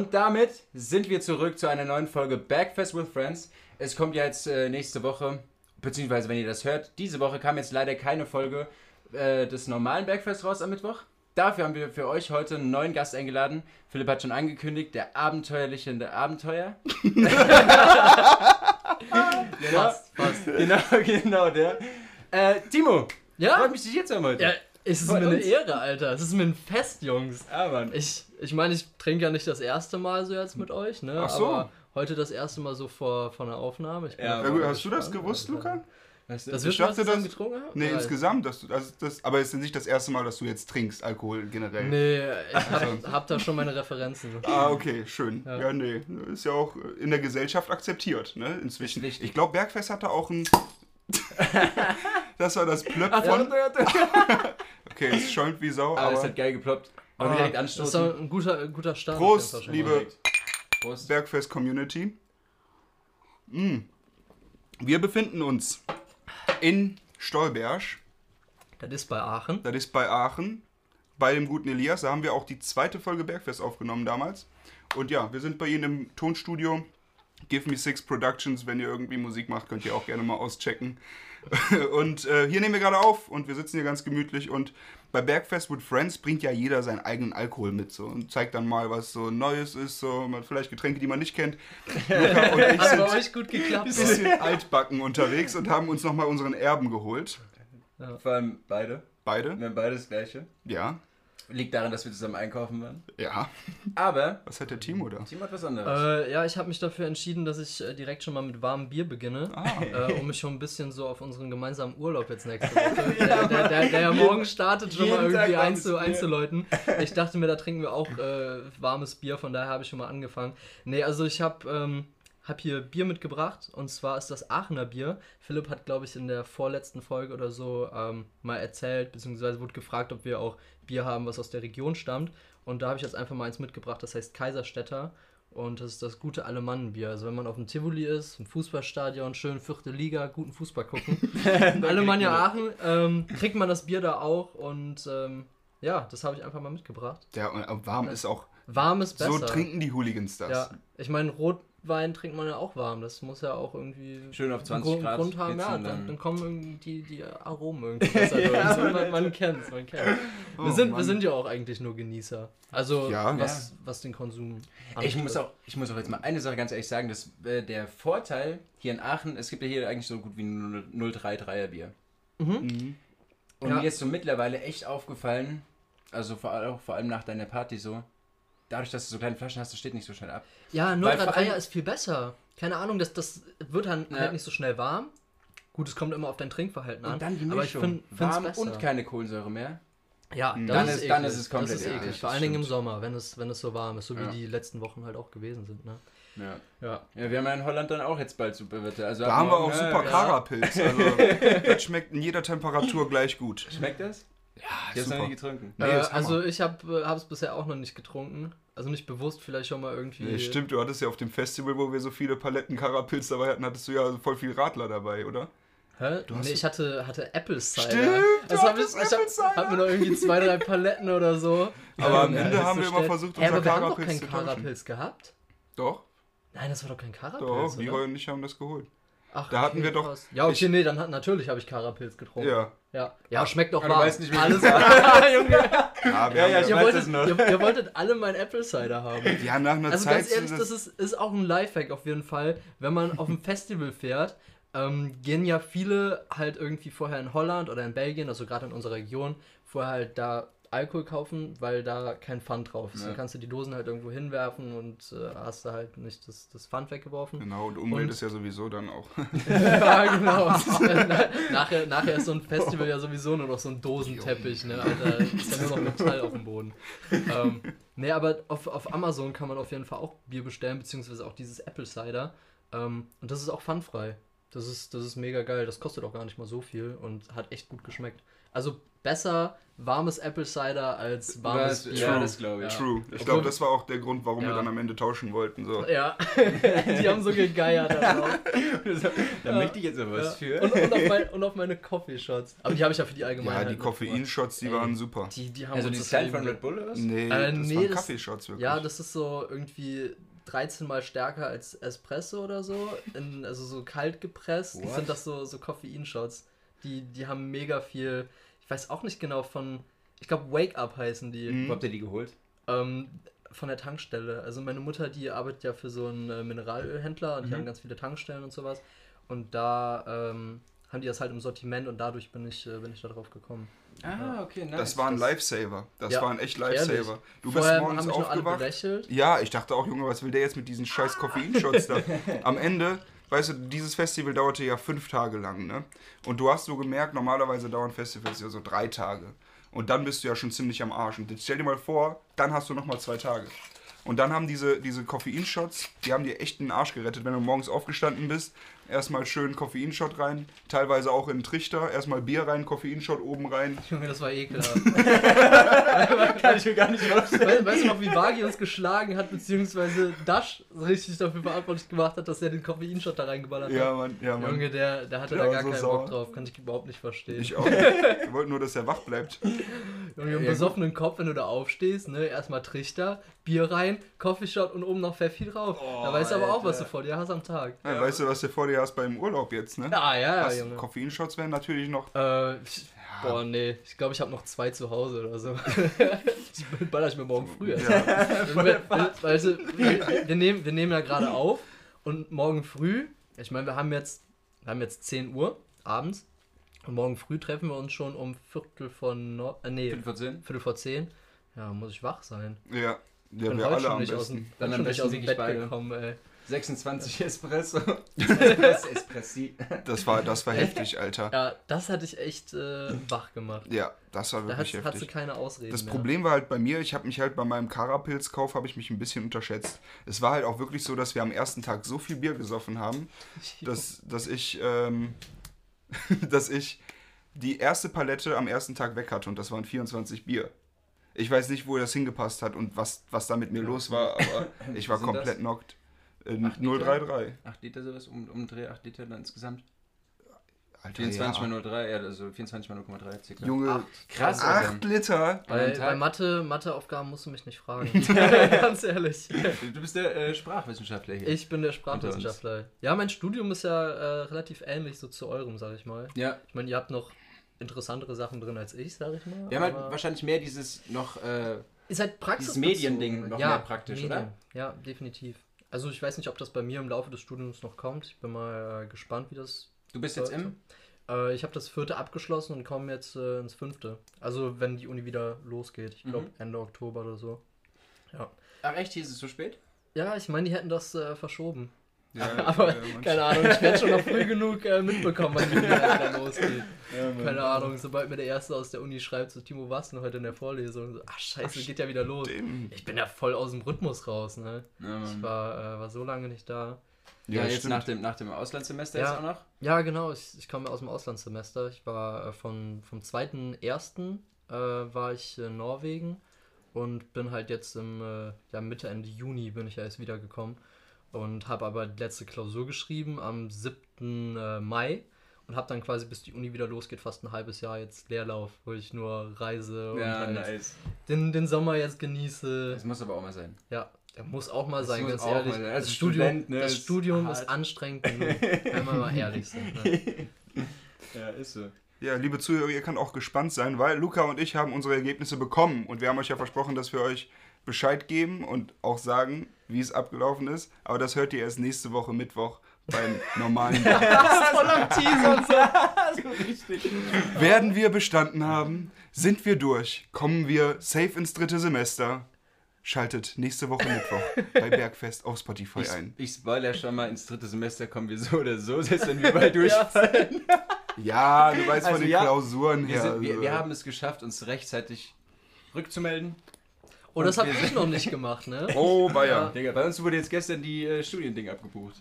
Und damit sind wir zurück zu einer neuen Folge Backfest with Friends. Es kommt ja jetzt äh, nächste Woche, beziehungsweise wenn ihr das hört, diese Woche kam jetzt leider keine Folge äh, des normalen Backfest raus am Mittwoch. Dafür haben wir für euch heute einen neuen Gast eingeladen. Philipp hat schon angekündigt, der abenteuerliche der Abenteuer. Fast, fast. Genau, genau, der. Äh, Timo, Ja? freut mich, dich hier zu haben heute. Ja, es ist mir eine. Ehre, Alter. Es ist mir ein Fest, Jungs. Ah, Mann. Ich ich, meine, ich trinke ja nicht das erste Mal so jetzt mit euch, ne? Ach so. Aber heute das erste Mal so vor, vor einer Aufnahme. Ich Ja, Ja, gut, hast du das gewusst, Luca? Weißt du, Das Ich wird schon dachte, was zusammen das- getrunken haben? Nee, Oder? insgesamt. Dass du, also das, aber es ist nicht das erste Mal, dass du jetzt trinkst, Alkohol generell. Nee, ich hab, hab da schon meine Referenzen. Ah, okay, schön. Ja. Ja. nee. Ist ja auch in der Gesellschaft akzeptiert, ne? Inzwischen. Ich glaube, Bergfest hatte auch ein. das war das Plöpp von. Okay, es schäumt wie Sau, Aber es aber. hat geil geploppt. Wollen wir Ah, direkt Das ist anstoßen? doch ein guter, guter Start. Prost, liebe Prost. Bergfest Community. Mm. Wir befinden uns in Stolberg. Das ist bei Aachen. Das ist bei Aachen, bei dem guten Elias. Da haben wir auch die zweite Folge Bergfest aufgenommen damals. Und ja, wir sind bei Ihnen im Tonstudio. Give Me Six Productions. Wenn ihr irgendwie Musik macht, könnt ihr auch gerne mal auschecken. Und äh, hier nehmen wir gerade auf und wir sitzen hier ganz gemütlich. Und bei Bergfest with Friends bringt ja jeder seinen eigenen Alkohol mit so und zeigt dann mal, was so Neues ist. So man, vielleicht Getränke, die man nicht kennt. Luca und ich Hat bei sind euch gut geklappt. ein bisschen altbacken unterwegs und haben uns nochmal unseren Erben geholt. Vor allem beide. Beide? Wir haben beide das gleiche. Ja. Liegt daran, dass wir zusammen einkaufen waren. Ja. Aber Was hat der Timo da? Timo hat was anderes. Äh, ja, ich habe mich dafür entschieden, dass ich äh, direkt schon mal mit warmem Bier beginne, Ah. äh, um mich schon ein bisschen so auf unseren gemeinsamen Urlaub jetzt nächste Woche, der, der, der, der ja morgen startet, schon mal irgendwie einzu, einzuläuten. Ich dachte mir, da trinken wir auch äh, warmes Bier, von daher habe ich schon mal angefangen. Nee, also ich habe ähm, hab hier Bier mitgebracht und zwar ist das Aachener Bier. Philipp hat, glaube ich, in der vorletzten Folge oder so ähm, mal erzählt, beziehungsweise wurde gefragt, ob wir auch Bier haben, was aus der Region stammt. Und da habe ich jetzt einfach mal eins mitgebracht, das heißt Kaiserstädter. Und das ist das gute Alemannenbier. Also wenn man auf dem Tivoli ist, im Fußballstadion, schön vierte Liga, guten Fußball gucken. Alemannia Aachen, ähm, kriegt man das Bier da auch und ähm, ja, das habe ich einfach mal mitgebracht. Ja, und warm ist auch. Warm ist besser. So trinken die Hooligans das. Ja, ich meine, Rotwein trinkt man ja auch warm. Das muss ja auch irgendwie Schön auf 20 einen Grund, Grad Grund haben. Ja, dann, dann- dann kommen irgendwie die, die Aromen irgendwie besser durch. So, man man kennt es, man kennt Wir, Oh, sind, wir sind ja auch eigentlich nur Genießer. Also Ja. was, was den Konsum Ich muss, angeht. auch, ich muss auch jetzt mal eine Sache ganz ehrlich sagen, dass äh, der Vorteil hier in Aachen, es gibt ja hier eigentlich so gut wie ein 033er Bier. Mhm. Und Ja. mir ist so mittlerweile echt aufgefallen, also vor, auch vor allem nach deiner Party so, dadurch, dass du so kleine Flaschen hast, das steht nicht so schnell ab. Ja, Weil vor 033er allem- ist viel besser. Keine Ahnung, das, das wird dann Ja. halt nicht so schnell warm. Gut, es kommt immer auf dein Trinkverhalten an. Und dann die Mischung, aber ich find, find's warm besser. und keine Kohlensäure mehr. Ja, Mhm. das Dann ist, dann ist es komplett Das ist eklig. Vor allen Dingen im. Sommer, wenn es, wenn es so warm ist, so wie Ja. die letzten Wochen halt auch gewesen sind. Ne? Ja. Ja. ja, wir haben ja in Holland dann auch jetzt bald Superwetter. Also Da ab haben wir auch ja, super ja. Karapilz. Also, das schmeckt in jeder Temperatur gleich gut. Schmeckt das? Ja, Ich hab's noch nie getrunken. Nee, äh, also ich habe es bisher auch noch nicht getrunken. Also nicht bewusst, vielleicht schon mal irgendwie. Nee, stimmt, du hattest ja auf dem Festival, wo wir so viele Paletten Karapilz dabei hatten, hattest du ja voll viel Radler dabei, oder? Hä? Du hast- nee, ich hatte, hatte Apple Cider. Stimmt, du das hab ich, ich hab, Cider. hab mir noch irgendwie zwei, drei Paletten oder so. Aber am Ende haben wir immer versucht, Hä, aber unser wir haben doch Karapilz keinen zu. Karapilz gehabt. Doch, Nein, das war doch kein Karapilz. doch? Leroy und ich haben das geholt. Ach, Da hatten wir doch- krass. Ja, okay, ich- nee, dann hat, natürlich habe ich Karapilz getrunken. Ja. Ja, ja schmeckt doch warm. weißt nicht, Alles Junge. Ja, wir Ja, ja, ja, ich Ihr weiß wolltet, ihr, ihr wolltet alle mein Apple Cider haben. ja, nach einer Also Zeit. ganz ehrlich, das ist, ist auch ein Lifehack auf jeden Fall. Wenn man auf ein Festival fährt, ähm, gehen ja viele halt irgendwie vorher in Holland oder in Belgien, also gerade in unserer Region, vorher halt da Alkohol kaufen, weil da kein Pfand drauf ist. Ja. Dann kannst du die Dosen halt irgendwo hinwerfen und äh, hast da halt nicht das, das Pfand weggeworfen. Genau, und Umwelt Und- ist ja sowieso dann auch. ja, genau. Na- nachher, nachher ist so ein Festival ja sowieso nur noch so ein Dosenteppich, ne? Alter, ist ja nur noch Metall auf dem Boden. Ähm, ne, aber auf, auf Amazon kann man auf jeden Fall auch Bier bestellen, beziehungsweise auch dieses Apple Cider. Ähm, und das ist auch pfandfrei. Das ist, das ist mega geil. Das kostet auch gar nicht mal so viel und hat echt gut geschmeckt. Also besser warmes Apple Cider als warmes Was? Bier. Ja, das glaube ich. Ja. True. Ich glaube, das war auch der Grund, warum wir Ja. dann am Ende tauschen wollten. So. Ja, die haben so gegeiert. da Ja. möchte ich jetzt aber was Ja. für. Und, und, auf mein, und auf meine Coffee-Shots. Aber die habe ich ja für die Ja, Allgemeinheit. die mitgebracht. Koffeinshots, die Ey. waren super. Die, die haben also die das Style von Red Bull oder was? Nee, Äh, das nee, waren das- Kaffeeshots wirklich. Ja, das ist so irgendwie 13 mal stärker als Espresso oder so. In, also so kalt gepresst What? sind das so, so Koffeinshots. Die, die haben mega viel. Ich weiß auch nicht genau von. Ich glaube, Wake Up heißen die. Mhm. Wo habt ihr die geholt? Ähm, von der Tankstelle. Also meine Mutter, die arbeitet ja für so einen äh, Mineralölhändler und die Mhm. haben ganz viele Tankstellen und sowas. Und da ähm, haben die das halt im Sortiment und dadurch bin ich, äh, bin ich da drauf gekommen. Ah, okay, nice. das war ein Lifesaver. Das Ja, waren echt ehrlich. Lifesaver. Du bist Vorher morgens nur alle aufgewacht. Ja, ich dachte auch, Junge, was will der jetzt mit diesen scheiß Koffeinshots da? Am Ende, weißt du, dieses Festival dauerte ja fünf Tage lang, ne? Und du hast so gemerkt, normalerweise dauern Festivals ja so drei Tage. Und dann bist du ja schon ziemlich am Arsch. Und jetzt stell dir mal vor, dann hast du nochmal zwei Tage. Und dann haben diese, diese Koffeinshots, die haben dir echt den Arsch gerettet, wenn du morgens aufgestanden bist. Erstmal schön Koffeinshot rein, teilweise auch in den Trichter. Erstmal Bier rein, Koffeinshot oben rein. Junge, das war ekelhaft. Kann ich mir gar nicht vorstellen. weißt, du noch, wie Bagi uns geschlagen hat, beziehungsweise Dash richtig dafür verantwortlich gemacht hat, dass er den Koffeinshot da reingeballert Ja, hat? Mann, ja, Mann. Junge, der, der hatte Der da gar so keinen sauer. Bock drauf. Kann ich überhaupt nicht verstehen. Ich auch. Wir wollten nur, dass er wach bleibt. Junge, im Ja, besoffenen Kopf, wenn du da aufstehst, ne, erstmal Trichter, Bier rein, Coffeeshot und oben noch Pfeffi drauf. Oh, da weißt du aber auch, was du vor dir hast am Tag. Ja, Weißt du, was du vor dir hast beim Urlaub jetzt, ne? Ah, ja, ja, Hast-. Koffeinshots wären natürlich noch. Äh, boah, nee. Ich glaube, ich habe noch zwei zu Hause oder so. baller ich mir morgen früh erst. Ja, Wir- wir- Weißt du, wir, wir, nehmen, wir nehmen ja gerade auf und morgen früh, ich meine, wir haben jetzt, wir haben jetzt 10 Uhr abends und morgen früh treffen wir uns schon um Viertel vor neun, äh, nee, 5 vor 10? Viertel vor 10. Ja, muss ich wach sein. ja. ja wir alle am nicht aus dem, besten. Dann bin am besten aus dem Bett beide. gekommen, ey. 26 Espresso. Das Espressi. Das war, das war heftig, Alter. Ja, das hatte ich echt äh, wach gemacht. Ja, das war Da wirklich hat, hat sie heftig. keine Ausreden Das mehr. Problem war halt bei mir, ich habe mich halt bei meinem Karapilzkauf habe ich mich ein bisschen unterschätzt. Es war halt auch wirklich so, dass wir am ersten Tag so viel Bier gesoffen haben, dass, dass ich ähm, dass ich die erste Palette am ersten Tag weg hatte und das waren 24 Bier. Ich weiß nicht, wo das hingepasst hat und was, was da mit mir los war, aber ich war komplett das? knockt. Acht Liter? 033. 8 Liter sowas, um, um Dreh 8 Liter dann insgesamt. Alter, 24 ja. mal 0,3, ja, also 24 mal 0,3 circa. Junge, Acht. Krass, Alter. 8 Liter. Bei, bei Mathe, Matheaufgaben musst du mich nicht fragen. Ganz ehrlich. Du bist der äh, Sprachwissenschaftler hier. Ich bin der Sprachwissenschaftler. Ja, mein Studium ist ja äh, relativ ähnlich so zu eurem, sag ich mal. Ja, Ich meine, ihr habt noch interessantere Sachen drin als ich, sag ich mal. wir haben halt wahrscheinlich mehr dieses noch, äh, ist halt Praxis. dieses Mediending noch mehr praktisch, oder? Ja, definitiv. Also ich weiß nicht, ob das bei mir im Laufe des Studiums noch kommt. Ich bin mal äh, gespannt, wie das. Du bist jetzt im? Äh, ich habe das vierte abgeschlossen und komme jetzt äh, ins fünfte. Also wenn die Uni wieder losgeht. Ich glaube Mhm. Ende Oktober oder so. Ach echt, hier ist es so spät? Ja, ich meine, die hätten das äh, verschoben. Ja, Aber ja, keine Ahnung, ich werde schon noch früh genug äh, mitbekommen, wann die Uni wieder losgeht. Keine Ahnung, sobald mir der Erste aus der Uni schreibt, so Timo, was denn heute in der Vorlesung? So, ach scheiße, geht ja wieder los. Stimmt. Ich bin ja voll aus dem Rhythmus raus, ne? Ja, Ich war, äh, war so lange nicht da. ja, jetzt stimmt. nach dem, nach dem Auslandssemester Ja. jetzt auch noch? Ja, genau, ich, ich komme aus dem Auslandssemester. Ich war äh, von, vom 2.1. Äh, war ich in Norwegen und bin halt jetzt im äh, ja, Mitte, Ende Juni bin ich ja erst wiedergekommen und habe aber die letzte Klausur geschrieben am 7. Äh, Mai und habe dann quasi bis die Uni wieder losgeht fast ein halbes Jahr jetzt Leerlauf, wo ich nur reise und Ja, halt nice. den, den Sommer jetzt genieße. Das muss aber auch mal sein. Ja, der muss auch mal Das sein, ganz ehrlich. sein. Das Studium, Student, ne, das ist Studium hart. ist anstrengend genug, wenn wir mal ehrlich sind. Ne? Ja, ist so. Ja, liebe Zuhörer, ihr könnt auch gespannt sein, weil Luca und ich haben unsere Ergebnisse bekommen und wir haben euch ja versprochen, dass wir euch Bescheid geben und auch sagen, wie es abgelaufen ist. Aber das hört ihr erst nächste Woche Mittwoch beim normalen. Voll am Teaser und so. Werden wir bestanden haben? Sind wir durch? Kommen wir safe ins dritte Semester? Schaltet nächste Woche Mittwoch bei Bergfest auf Spotify Ich, ein. ich spoiler schon mal, ins dritte Semester kommen wir so oder so, selbst wenn wir bald durchfallen. Ja, du weißt Also von den ja, Klausuren Wir, her. sind, wir, also- wir haben es geschafft, uns rechtzeitig rückzumelden. Oh, das Und habe ich noch nicht gemacht, ne? Oh, Bayern. Digga, bei uns wurde jetzt gestern die äh, Studiending abgebucht.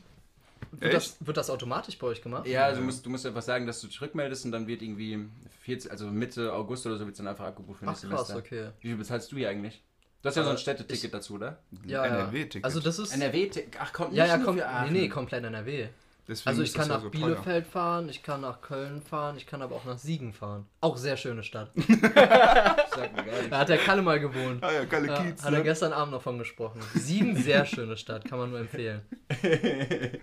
Wird das, wird das automatisch bei euch gemacht? Ja, also musst, du musst einfach sagen, dass du dich rückmeldest und dann wird irgendwie 40, also Mitte August oder so wird es dann einfach abgebucht für Ach nächstes krass, Semester. okay. Wie viel bezahlst du hier eigentlich? Du hast ja so ein Äh, Städteticket ich- dazu, oder? Ja, ja. NRW-Ticket. Also das ist... NRW, ach kommt ja, ja, nur komm, für nee, nee, komplett NRW. Deswegen Also ich kann nach ja so teuer. Bielefeld fahren, ich kann nach Köln fahren, ich kann aber auch nach Siegen fahren. Auch sehr schöne Stadt. Da hat der Kalle mal gewohnt. Ah ja, Kalle Ja, Kiez. hat er Ne? gestern Abend noch von gesprochen. Siegen, sehr schöne Stadt, kann man nur empfehlen.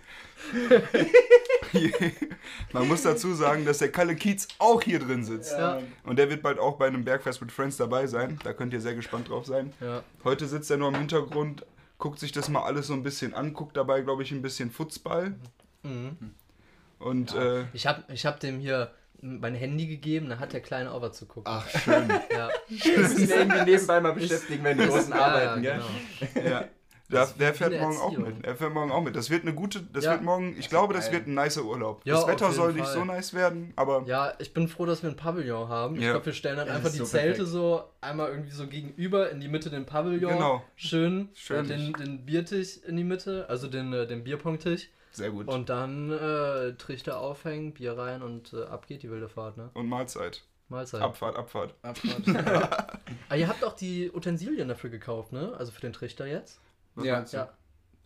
Man muss dazu sagen, dass der Kalle Kiez auch hier drin sitzt. Ja. Und der wird bald auch bei einem Bergfest mit Friends dabei sein. Da könnt ihr sehr gespannt drauf sein. Ja. Heute sitzt er nur im Hintergrund, guckt sich das mal alles so ein bisschen an, guckt dabei, glaube ich, ein bisschen Fußball. Mhm. Und äh, Ich habe ich hab dem hier mein Handy gegeben, da hat der Kleine auch was zu gucken. ach, schön. Ja. Das ist irgendwie nebenbei mal beschäftigen, wenn die großen Ja, arbeiten, ja, genau. ja. Der, der fährt morgen auch Erziehung. mit. Er fährt morgen auch mit. Das wird eine gute, das Ja. wird morgen, ich glaube, das wird ein nicer Urlaub. Ja, das Wetter soll nicht Fall. so nice werden, aber Ja, ich bin froh, dass wir ein Pavillon haben. Ich Ja. glaube, wir stellen dann Ja, einfach die so Zelte perfekt. so einmal irgendwie so gegenüber in die Mitte den Pavillon. Genau. Schön, Schön. äh, den, den Biertisch in die Mitte, also den, äh, den Bierpongtisch. Sehr gut. Und dann äh, Trichter aufhängen, Bier rein und äh, ab geht die wilde Fahrt, ne? Und Mahlzeit. Mahlzeit. Abfahrt, Abfahrt. Abfahrt. Ah, ihr habt auch die Utensilien dafür gekauft, ne? Also für den Trichter jetzt? Was Ja. Ja.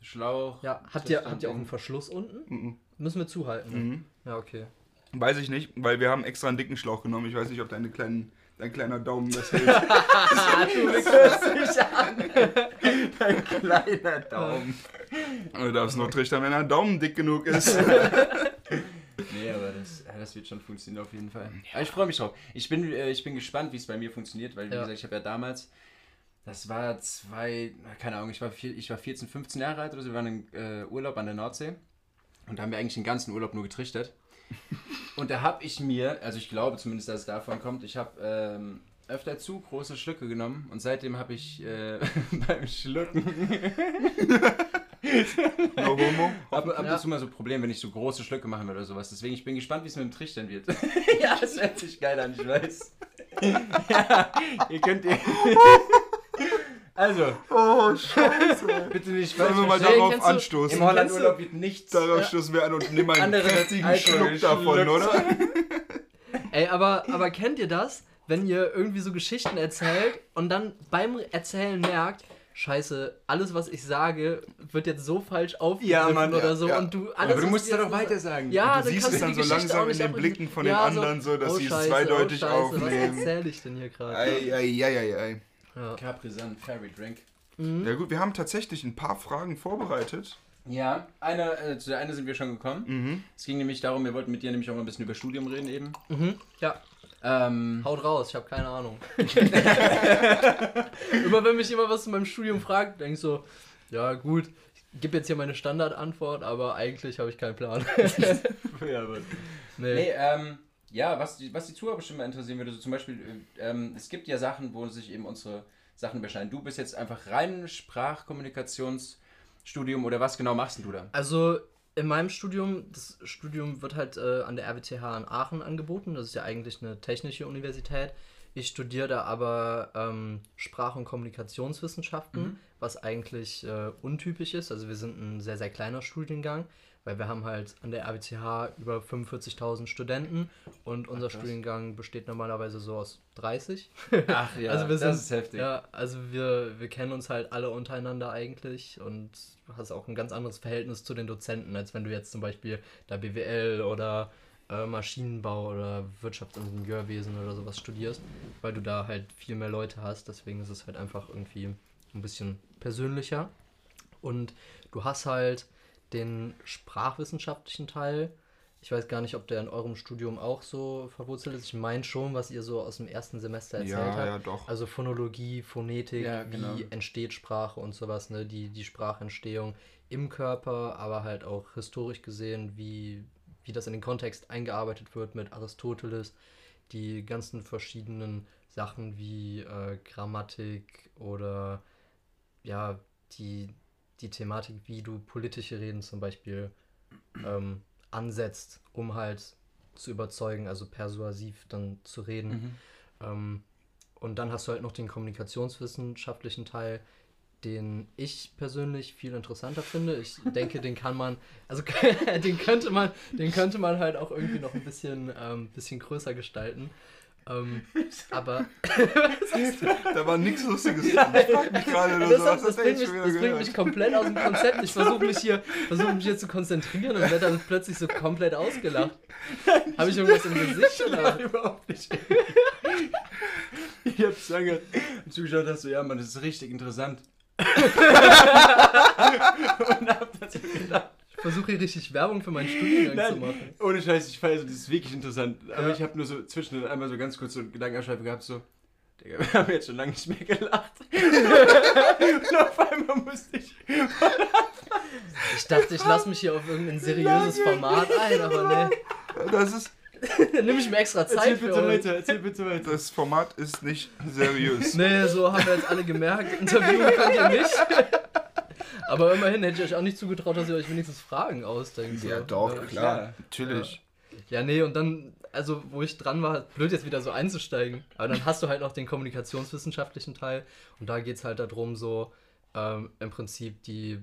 Schlauch. Ja. Habt Das ihr, habt ihr auch ein einen Verschluss unten? Mhm. Müssen wir zuhalten. Ne? Mhm. Ja, okay. Weiß ich nicht, weil wir haben extra einen dicken Schlauch genommen. Ich weiß nicht, ob deine kleinen, dein kleiner Daumen das hält. Ah, du dich an. Ein kleiner Daumen. Du darfst nur trichtern, wenn ein Daumen dick genug ist. Nee, aber das, das wird schon funktionieren auf jeden Fall. Aber ich freue mich drauf. Ich bin, äh, ich bin gespannt, wie es bei mir funktioniert, weil, wie Ja. gesagt, ich habe ja damals, das war zwei, keine Ahnung, ich war, vier, ich war 14, 15 Jahre alt oder so, wir waren im äh, Urlaub an der Nordsee und da haben wir eigentlich den ganzen Urlaub nur getrichtert. Und da habe ich mir, also ich glaube zumindest, dass es davon kommt, ich habe ähm, öfter zu große Schlücke genommen und seitdem habe ich äh, beim Schlucken No homo. Ab, ab Ja. und zu mal so Probleme, wenn ich so große Schlücke machen will oder sowas. Deswegen, ich bin gespannt, wie es mit dem Trichtern wird. ja, es hört sich geil an, ich weiß. ja, ihr könnt... also, Oh, scheiße. bitte nicht Sollen falsch wir mal darauf du- anstoßen? Im Holland-Urlaub wird nichts... Darauf stoßen wir an und nehmen einen Andere kräftigen Schluck davon, oder? Ey, aber, aber kennt ihr das, wenn ihr irgendwie so Geschichten erzählt und dann beim Erzählen merkt, Scheiße, alles was ich sage, wird jetzt so falsch aufgegriffen Ja, Mann, oder ja, so ja. und du alles Aber du musst ja doch weiter sagen. Ja, Und du siehst es dann so langsam in den. Blicken von den anderen so, dass oh, sie es Scheiße, zweideutig oh, Scheiße, aufnehmen. Was erzähle ich denn hier gerade? Ei, ei, ei, ei, ei. Ja. Capri-Sun, Fairy Drink. Ja gut, wir haben tatsächlich ein paar Fragen vorbereitet. Ja, eine, äh, zu der eine sind wir schon gekommen. Mhm. Es ging nämlich darum, wir wollten mit dir nämlich auch mal ein bisschen über Studium reden eben. Mhm. ja, Ähm, haut raus, ich habe keine Ahnung. Immer wenn mich jemand was zu meinem Studium fragt, denk ich so, ja gut, ich gebe jetzt hier meine Standardantwort, aber eigentlich habe ich keinen Plan. ja, aber nee. Nee, ähm, ja, was die, was die Zuhörer bestimmt mal interessieren würde, so zum Beispiel, äh, ähm, es gibt ja Sachen, wo sich eben unsere Sachen überschneiden. Du bist jetzt einfach rein Sprachkommunikationsstudium oder was genau machst denn du da? Also in meinem Studium, das Studium wird halt äh, an der RWTH in Aachen angeboten. Das ist ja eigentlich eine technische Universität. Ich studiere da aber ähm, Sprach- und Kommunikationswissenschaften, Mhm. was eigentlich äh, untypisch ist. Also wir sind ein sehr, sehr kleiner Studiengang, weil wir haben halt an der RWTH über 45.000 Studenten und unser krass. Studiengang besteht normalerweise so aus 30. Ach ja, Also wir sind- das ist heftig. Ja, also wir, wir kennen uns halt alle untereinander eigentlich und hast auch ein ganz anderes Verhältnis zu den Dozenten, als wenn du jetzt zum Beispiel da BWL oder äh, Maschinenbau oder Wirtschaftsingenieurwesen oder sowas studierst, weil du da halt viel mehr Leute hast. Deswegen ist es halt einfach irgendwie ein bisschen persönlicher. Und du hast halt den sprachwissenschaftlichen Teil. Ich weiß gar nicht, ob der in eurem Studium auch so verwurzelt ist. Ich meine schon, was ihr so aus dem ersten Semester erzählt Ja, habt. ja, doch. Also Phonologie, Phonetik, Ja, genau. wie entsteht Sprache und sowas, ne? Die, die Sprachentstehung im Körper, aber halt auch historisch gesehen, wie, wie das in den Kontext eingearbeitet wird mit Aristoteles, die ganzen verschiedenen Sachen wie äh, Grammatik oder ja, die, die Thematik, wie du politische Reden zum Beispiel ähm, ansetzt, um halt zu überzeugen, also persuasiv dann zu reden. Mhm. Ähm, und dann hast du halt noch den kommunikationswissenschaftlichen Teil. den ich persönlich viel interessanter finde. Ich denke, den kann man, also den könnte man, den könnte man halt auch irgendwie noch ein bisschen, ähm, bisschen größer gestalten. Ähm, aber da war nichts Lustiges. Nein. Ich frag mich gerade oder das, das, das, bringt, mich, das bringt mich komplett aus dem Konzept. Ich versuche mich hier, versuche mich hier zu konzentrieren und werde dann plötzlich so komplett ausgelacht. Habe ich irgendwas im Gesicht oder? Nein, überhaupt nicht. ich hab's lange zugeschaut, hast du, ja, man, das ist richtig interessant. und hab dazu gedacht. Ich versuche hier richtig Werbung für meinen Studiengang Nein, zu machen. Ohne Scheiß, ich feiere, das ist wirklich interessant. Aber ja. ich habe nur so zwischendurch einmal so ganz kurz so einen Gedankenabschweife gehabt, so, Digga, wir haben jetzt schon lange nicht mehr gelacht. und auf einmal musste ich. ich dachte, ich lasse mich hier auf irgendein seriöses Format ein, aber ne. Das ist. Nimm ich mir extra Zeit erzähl bitte für weiter, erzähl bitte weiter. Das Format ist nicht seriös. Nee, so haben wir jetzt alle gemerkt. Interviewen könnt ihr nicht. Aber immerhin hätte ich euch auch nicht zugetraut, dass ihr euch wenigstens Fragen ausdenkt. Ja, so. doch, ja, klar, klar, natürlich. Ja. ja, nee, und dann, also wo ich dran war, blöd jetzt wieder so einzusteigen. Aber dann hast du halt noch den kommunikationswissenschaftlichen Teil. Und da geht es halt darum, so ähm, im Prinzip die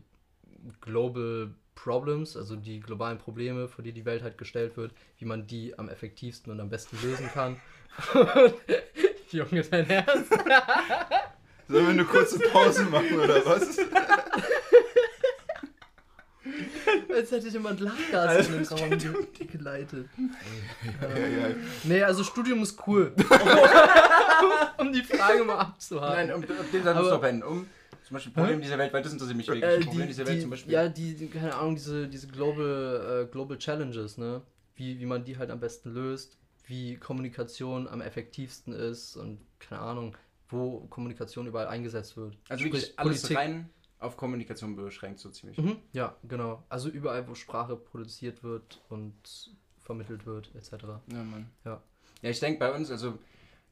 Global Problems, also die globalen Probleme, vor die die Welt halt gestellt wird, wie man die am effektivsten und am besten lösen kann. Junge, dein Ernst? Sollen wir eine kurze Pause machen oder was? Als hätte jemand Lachgas also, in den Raum geleitet. Ja, ja, ja. Nee, also Studium ist cool. um die Frage mal abzuhaken. Nein, um, um den dann zu verwenden. Um zum Beispiel Problem dieser Welt, weil das interessiert mich wirklich. Äh, Problem die, dieser Welt die, zum Beispiel. Ja, die, keine Ahnung, diese, diese Global, äh, Global Challenges, ne? Wie, wie man die halt am besten löst, wie Kommunikation am effektivsten ist und keine Ahnung, wo Kommunikation überall eingesetzt wird. Also Sprich, wirklich alles Politik. rein auf Kommunikation beschränkt, so ziemlich. Mhm, ja, genau. Also überall, wo Sprache produziert wird und vermittelt wird, etc. Ja, Mann. Ja, ja ich denke bei uns, also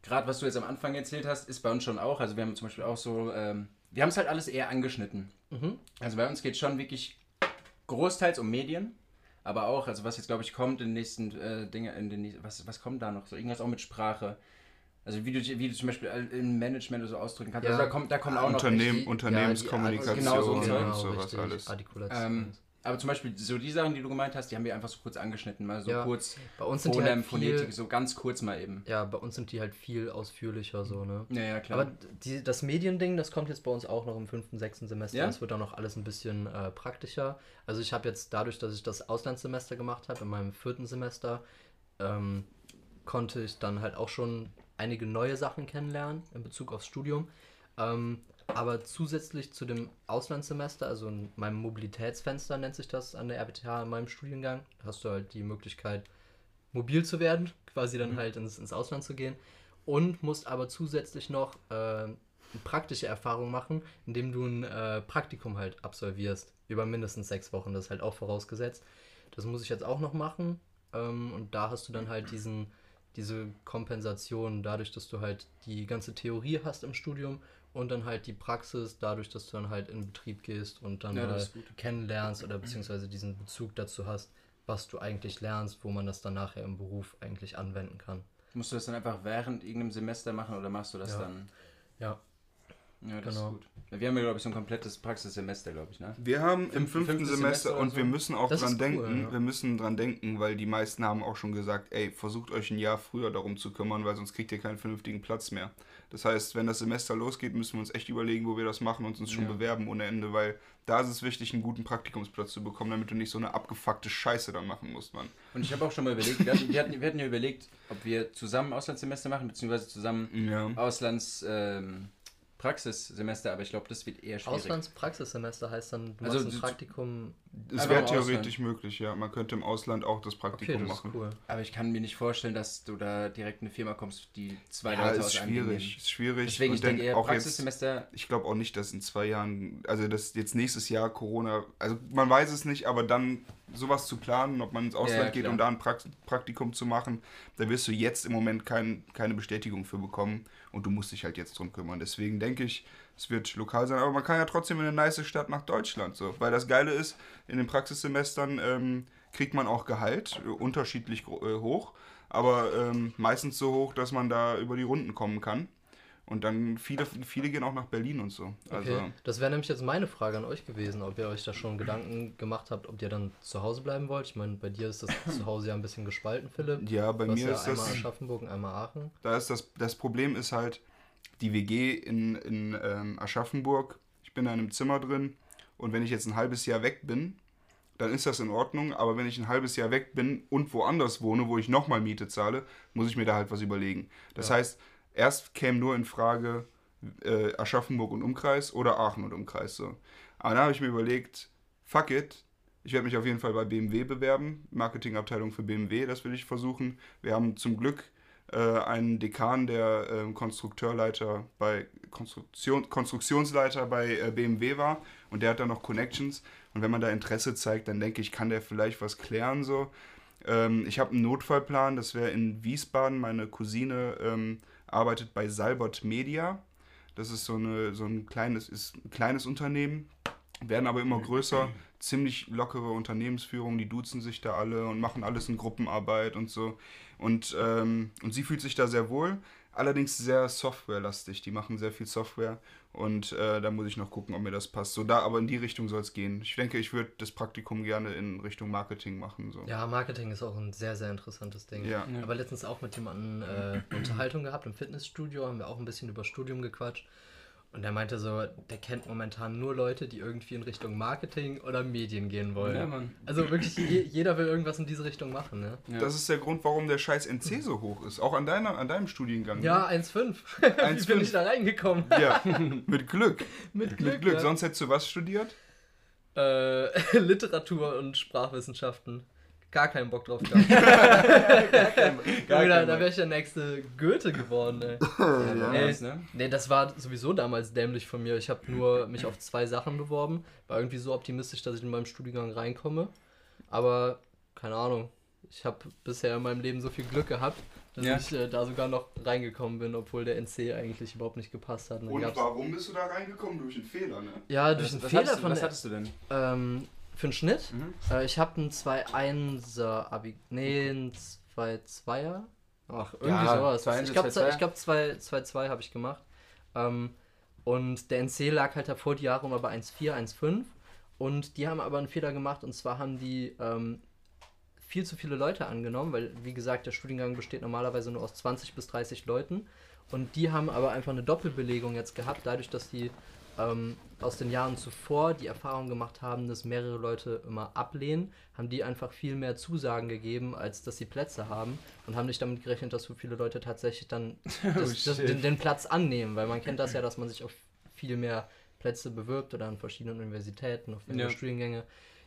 gerade was du jetzt am Anfang erzählt hast, ist bei uns schon auch. Also wir haben zum Beispiel auch so, ähm, wir haben es halt alles eher angeschnitten. Mhm. Also bei uns geht es schon wirklich großteils um Medien, aber auch, also was jetzt glaube ich kommt in den nächsten äh, Dinge, in den was, was kommt da noch? So irgendwas auch mit Sprache. Also wie du, wie du zum Beispiel im Management oder so ausdrücken kannst. Ja. Also da kommt, da kommt auch Unternehmen, noch Unternehmenskommunikation ja, also genau so und sowas alles. Ähm, aber zum Beispiel so die Sachen, die du gemeint hast, die haben wir einfach so kurz angeschnitten, mal so ja, kurz bei uns sind Phonem, die halt Phonetik, viel, so ganz kurz mal eben. Ja, bei uns sind die halt viel ausführlicher so, ne? Ja, ja, klar. Aber die, das Mediending, das kommt jetzt bei uns auch noch im fünften, sechsten Semester. Ja? Das wird dann noch alles ein bisschen äh, praktischer. Also ich habe jetzt dadurch, dass ich das Auslandssemester gemacht habe, in meinem vierten Semester, ähm, konnte ich dann halt auch schon einige neue Sachen kennenlernen in Bezug aufs Studium. Ähm, aber zusätzlich zu dem Auslandssemester, also in meinem Mobilitätsfenster nennt sich das an der RWTH in meinem Studiengang, hast du halt die Möglichkeit, mobil zu werden, quasi dann mhm. halt ins, ins Ausland zu gehen und musst aber zusätzlich noch äh, eine praktische Erfahrung machen, indem du ein äh, Praktikum halt absolvierst, über mindestens sechs Wochen, das ist halt auch vorausgesetzt. Das muss ich jetzt auch noch machen ähm, und da hast du dann halt diesen diese Kompensation dadurch, dass du halt die ganze Theorie hast im Studium und dann halt die Praxis dadurch, dass du dann halt in Betrieb gehst und dann ja, mal kennenlernst oder beziehungsweise diesen Bezug dazu hast, was du eigentlich lernst, wo man das dann nachher im Beruf eigentlich anwenden kann. Musst du das dann einfach während irgendeinem Semester machen oder machst du das ja. dann? Ja, ja, das genau. ist gut. Wir haben ja, glaube ich, so ein komplettes Praxissemester, glaube ich, ne? Wir haben im fünften Semester, Semester und so. wir müssen auch das dran denken, cool, ja. wir müssen dran denken, weil die meisten haben auch schon gesagt, ey, versucht euch ein Jahr früher darum zu kümmern, weil sonst kriegt ihr keinen vernünftigen Platz mehr. Das heißt, wenn das Semester losgeht, müssen wir uns echt überlegen, wo wir das machen und uns schon ja. bewerben ohne Ende, weil da ist es wichtig, einen guten Praktikumsplatz zu bekommen, damit du nicht so eine abgefuckte Scheiße dann machen musst, Mann. Und ich habe auch schon mal überlegt, wir hatten, wir, hatten, wir hatten ja überlegt, ob wir zusammen Auslandssemester machen, beziehungsweise zusammen ja. Auslands... Ähm, Praxissemester, aber ich glaube, das wird eher schwierig. Auslandspraxissemester heißt dann, du also machst ein Praktikum. Es wäre theoretisch möglich, ja. Man könnte im Ausland auch das Praktikum okay, das machen. Cool. Aber ich kann mir nicht vorstellen, dass du da direkt in eine Firma kommst, die zwei ja, Leute ist aus schwierig, ist schwierig. Deswegen, Und ich denke eher Praxissemester. Jetzt, ich glaube auch nicht, dass in zwei Jahren, also dass jetzt nächstes Jahr Corona, also man weiß es nicht, aber dann sowas zu planen, ob man ins Ausland ja, geht, um da ein Praktikum zu machen, da wirst du jetzt im Moment kein, keine Bestätigung für bekommen und du musst dich halt jetzt drum kümmern. Deswegen denke ich, es wird lokal sein, aber man kann ja trotzdem in eine nice Stadt nach Deutschland, so. Weil das Geile ist, in den Praxissemestern ähm, kriegt man auch Gehalt, äh, unterschiedlich äh, hoch, aber ähm, meistens so hoch, dass man da über die Runden kommen kann. Und dann viele, viele gehen auch nach Berlin und so. Also, Okay. Das wäre nämlich jetzt meine Frage an euch gewesen, ob ihr euch da schon Gedanken gemacht habt, ob ihr dann zu Hause bleiben wollt. Ich meine, bei dir ist das zu Hause ja ein bisschen gespalten, Philipp. ja, bei mir ja ist einmal das. Aschaffenburg und einmal Aachen. Da ist das, das Problem ist halt, die WG in, in ähm, Aschaffenburg, ich bin da in einem Zimmer drin und wenn ich jetzt ein halbes Jahr weg bin, dann ist das in Ordnung, aber wenn ich ein halbes Jahr weg bin und woanders wohne, wo ich nochmal Miete zahle, muss ich mir da halt was überlegen. Das Ja. heißt, erst käme nur in Frage äh, Aschaffenburg und Umkreis oder Aachen und Umkreis so. Aber da habe ich mir überlegt, fuck it, ich werde mich auf jeden Fall bei BMW bewerben, Marketingabteilung für BMW, das will ich versuchen. Wir haben zum Glück äh, einen Dekan, der ähm, Konstrukteurleiter bei Konstruktion, Konstruktionsleiter bei äh, BMW war und der hat da noch Connections und wenn man da Interesse zeigt, dann denke ich, kann der vielleicht was klären so. Ähm, ich habe einen Notfallplan, das wäre in Wiesbaden, meine Cousine ähm, arbeitet bei Salbert Media. Das ist so, eine, so ein kleines, ist ein kleines Unternehmen, werden aber immer größer, ziemlich lockere Unternehmensführung, die duzen sich da alle und machen alles in Gruppenarbeit und so. Und, ähm, und sie fühlt sich da sehr wohl, allerdings sehr softwarelastig. Die machen sehr viel Software und äh, da muss ich noch gucken, ob mir das passt. So da, aber in die Richtung soll es gehen. Ich denke, ich würde das Praktikum gerne in Richtung Marketing machen. So. Ja, Marketing ist auch ein sehr, sehr interessantes Ding. Ja. Ich habe letztens auch mit jemandem äh, eine Unterhaltung gehabt im Fitnessstudio, haben wir auch ein bisschen über Studium gequatscht. Und der meinte so, der kennt momentan nur Leute, die irgendwie in Richtung Marketing oder Medien gehen wollen. Ja, Mann. Also wirklich, je, jeder will irgendwas in diese Richtung machen, ne? Ja. Das ist der Grund, warum der scheiß NC so hoch ist. Auch an, deiner, an deinem Studiengang. Ja, 1,5. Wie 1,5. bin ich da reingekommen? ne? Ja, mit Glück. Mit Glück. Mit Glück. ja. Sonst hättest du was studiert? Äh, Literatur und Sprachwissenschaften. Gar keinen Bock drauf gehabt. Gar kein da da Bock. wäre ich der nächste Goethe geworden, ey. Ja, Ey, ne? Nee, das war sowieso damals dämlich von mir. Ich habe nur mich auf zwei Sachen beworben. War irgendwie so optimistisch, dass ich in meinem Studiengang reinkomme. Aber, keine Ahnung. Ich habe bisher in meinem Leben so viel Glück gehabt, dass Ja. ich äh, da sogar noch reingekommen bin, obwohl der NC eigentlich überhaupt nicht gepasst hat. Und Und warum bist du da reingekommen? Durch einen Fehler, ne? ja, durch Was, einen was, Fehler hattest du, von was hattest du denn? ähm, für einen Schnitt. Mhm. Äh, ich habe einen 2-1er Abi. Nee, einen 2-2er. Ach, irgendwie Ja, sowas. 2-1er, Ich glaube, 2-2er. ich glaub, 2-2 habe ich gemacht. Ähm, und der NC lag halt davor die Jahre immer bei 1-4, 1-5. Und die haben aber einen Fehler gemacht und zwar haben die ähm, viel zu viele Leute angenommen, weil, wie gesagt, der Studiengang besteht normalerweise nur aus 20 bis 30 Leuten. Und die haben aber einfach eine Doppelbelegung jetzt gehabt, dadurch, dass die ähm, aus den Jahren zuvor die Erfahrung gemacht haben, dass mehrere Leute immer ablehnen, haben die einfach viel mehr Zusagen gegeben, als dass sie Plätze haben und haben nicht damit gerechnet, dass so viele Leute tatsächlich dann das, das, shit. den, den Platz annehmen, weil man kennt das ja, dass man sich auf viel mehr Plätze bewirbt oder an verschiedenen Universitäten, auf mehrere Ja. Studiengänge.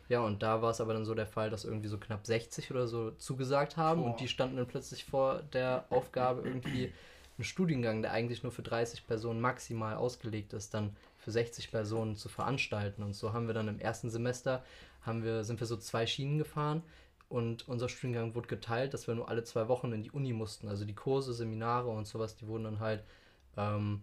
Ja, und da war es aber dann so der Fall, dass irgendwie so knapp 60 oder so zugesagt haben Boah. und die standen dann plötzlich vor der Aufgabe, irgendwie einen Studiengang, der eigentlich nur für 30 Personen maximal ausgelegt ist, dann für 60 Personen zu veranstalten. Und so haben wir dann im ersten Semester, haben wir, sind wir so zwei Schienen gefahren und unser Studiengang wurde geteilt, dass wir nur alle zwei Wochen in die Uni mussten. Also die Kurse, Seminare und sowas, die wurden dann halt ähm,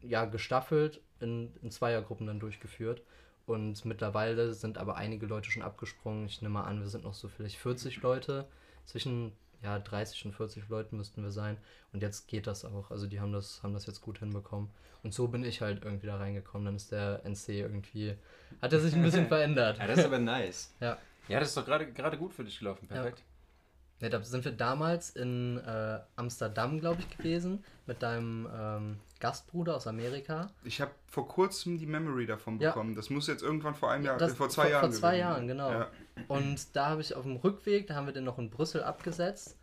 ja, gestaffelt in, in Zweiergruppen dann durchgeführt. Und mittlerweile sind aber einige Leute schon abgesprungen. Ich nehme mal an, wir sind noch so vielleicht 40 Leute. Zwischen ja, 30 und 40 Leuten müssten wir sein. Und jetzt geht das auch. Also die haben das, haben das jetzt gut hinbekommen. Und so bin ich halt irgendwie da reingekommen. Dann ist der NC irgendwie, hat er sich ein bisschen verändert. Ja, das ist aber nice. Ja. Ja, das ist doch gerade gerade gut für dich gelaufen. Perfekt. Ja, da sind wir damals in äh, Amsterdam, glaube ich, gewesen. Mit deinem ähm, Gastbruder aus Amerika. Ich habe vor kurzem die Memory davon Ja. bekommen. Das muss jetzt irgendwann vor einem Jahr, Das- äh, vor zwei vor- Jahren vor zwei gewesen Jahren, genau. Ja. Und da habe ich auf dem Rückweg, da haben wir den noch in Brüssel abgesetzt.